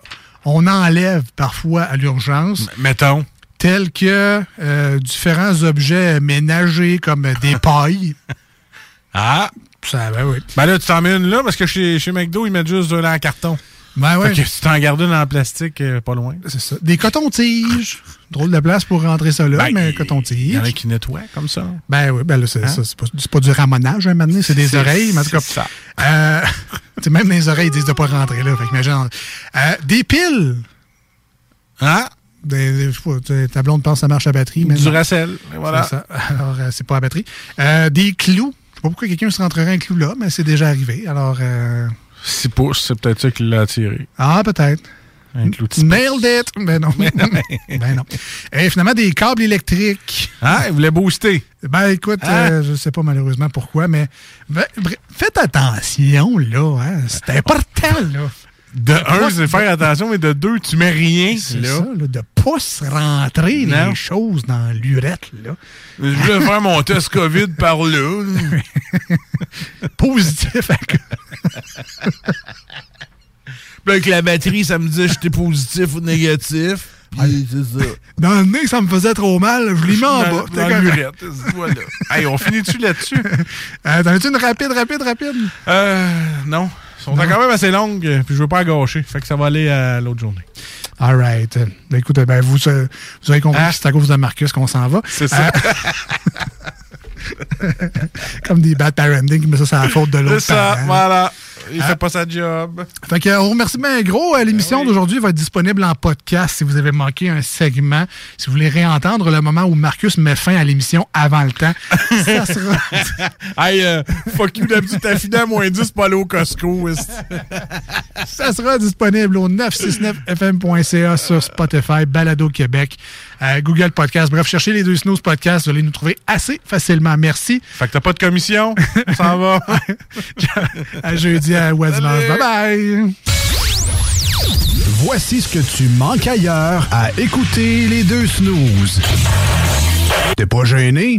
on enlève parfois à l'urgence. Mettons. Tels que euh, différents objets ménagers comme des pailles. Ah! Ça, ben oui. Ben là, tu t'en mets une là, parce que chez, chez McDo, ils mettent juste de en carton. Ben ouais. Fait que tu t'en gardes une en plastique, euh, pas loin. C'est ça. Des cotons-tiges. Drôle de place pour rentrer ça là, Ben, mais Il y en a qui nettoient comme ça. Ben oui, ben là, c'est Hein? ça. C'est pas, c'est pas du ramonage, un moment donné, c'est des C'est- oreilles. Mais en tout cas, c'est ça. euh, tu sais, même les oreilles, ils disent de pas rentrer là. Fait imagine, euh, des piles. Hein? Des, je sais pas, ta blonde pense que ça marche à batterie. Mais Du non. racel, voilà. C'est ça. Alors, c'est pas à batterie. Des clous. Je sais pas pourquoi quelqu'un se rentrerait un clou là, mais c'est déjà arrivé. Alors, euh, 6 pouces, c'est peut-être ça qui l'a attiré. ah, peut-être. Nailed it! Ben non. ben non. Et finalement, des câbles électriques. Ah, il voulait booster. Ben écoute, Ah. euh, je sais pas malheureusement pourquoi, mais ben, faites attention, là. Hein, c'est important, là. De un, c'est faire attention, mais de deux, tu mets rien. C'est ça, là, de pas se rentrer Non. les choses dans l'urette, là. Je voulais faire mon test COVID par là. Positif. Puis avec la batterie, ça me disait j'étais positif ou négatif. Puis c'est ça. Dans le nez, ça me faisait trop mal. Je l'ai mis en Dans- bas. dans correct. l'urette, voilà. Hey, on finit-tu là-dessus? Euh, T'en as-tu une rapide, rapide, rapide? Euh, non. Sont Non. quand même assez longues, puis je veux pas gâcher. Fait que ça va aller à l'autre journée. All right. Écoute, ben, vous, euh, vous avez compris Ah. c'est à cause de Marcus qu'on s'en va. C'est ça. Comme des bad parenting, mais ça, c'est la faute de C'est l'autre ça, parent. voilà. Il fait pas sa job. Fait que, on remercie bien gros. Euh, Ben L'émission d'aujourd'hui va être disponible en podcast si vous avez manqué un segment. Si vous voulez réentendre le moment où Marcus met fin à l'émission avant le temps, ça sera... hey, euh, fuck you, d'habitude, t'as fini à moins 10 pour aller au Costco. Ça sera disponible au 969fm.ca sur Spotify, Balado Québec, euh, Google Podcast. Bref, cherchez les deux Snooze Podcasts, vous allez nous trouver assez facilement. Merci. Fait que t'as pas de commission, on s'en va. à jeudi à Wadimanche. Bye bye! Voici ce que tu manques ailleurs à écouter les deux snooze. T'es pas gêné?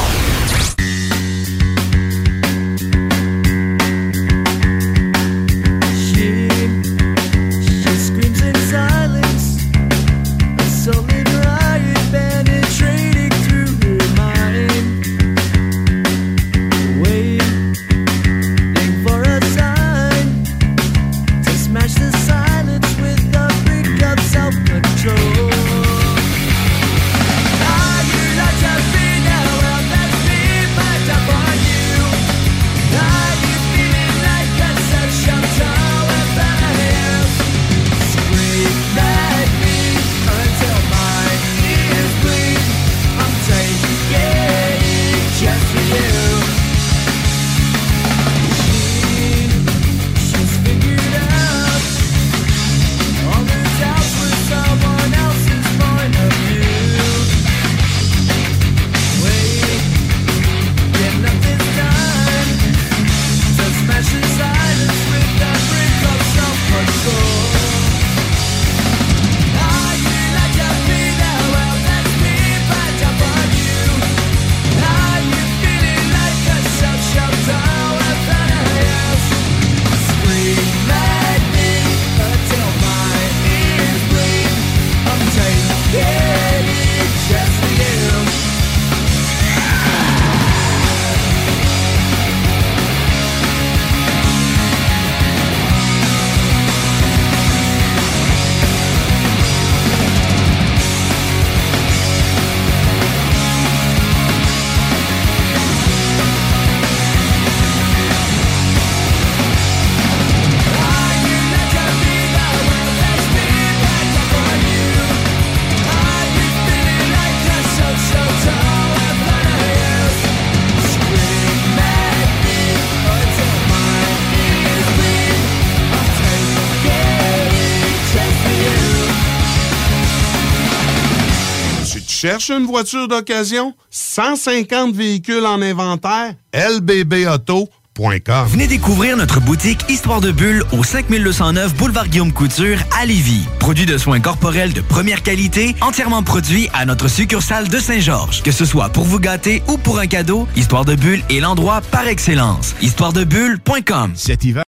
Cherches une voiture d'occasion? 150 véhicules en inventaire? lbbauto.com Venez découvrir notre boutique Histoire de Bulle au 5209 Boulevard Guillaume Couture à Lévis. Produit de soins corporels de première qualité, entièrement produit à notre succursale de Saint-Georges. Que ce soit pour vous gâter ou pour un cadeau, Histoire de Bulle est l'endroit par excellence. Histoiredebulle.com. Cet hiver, Mom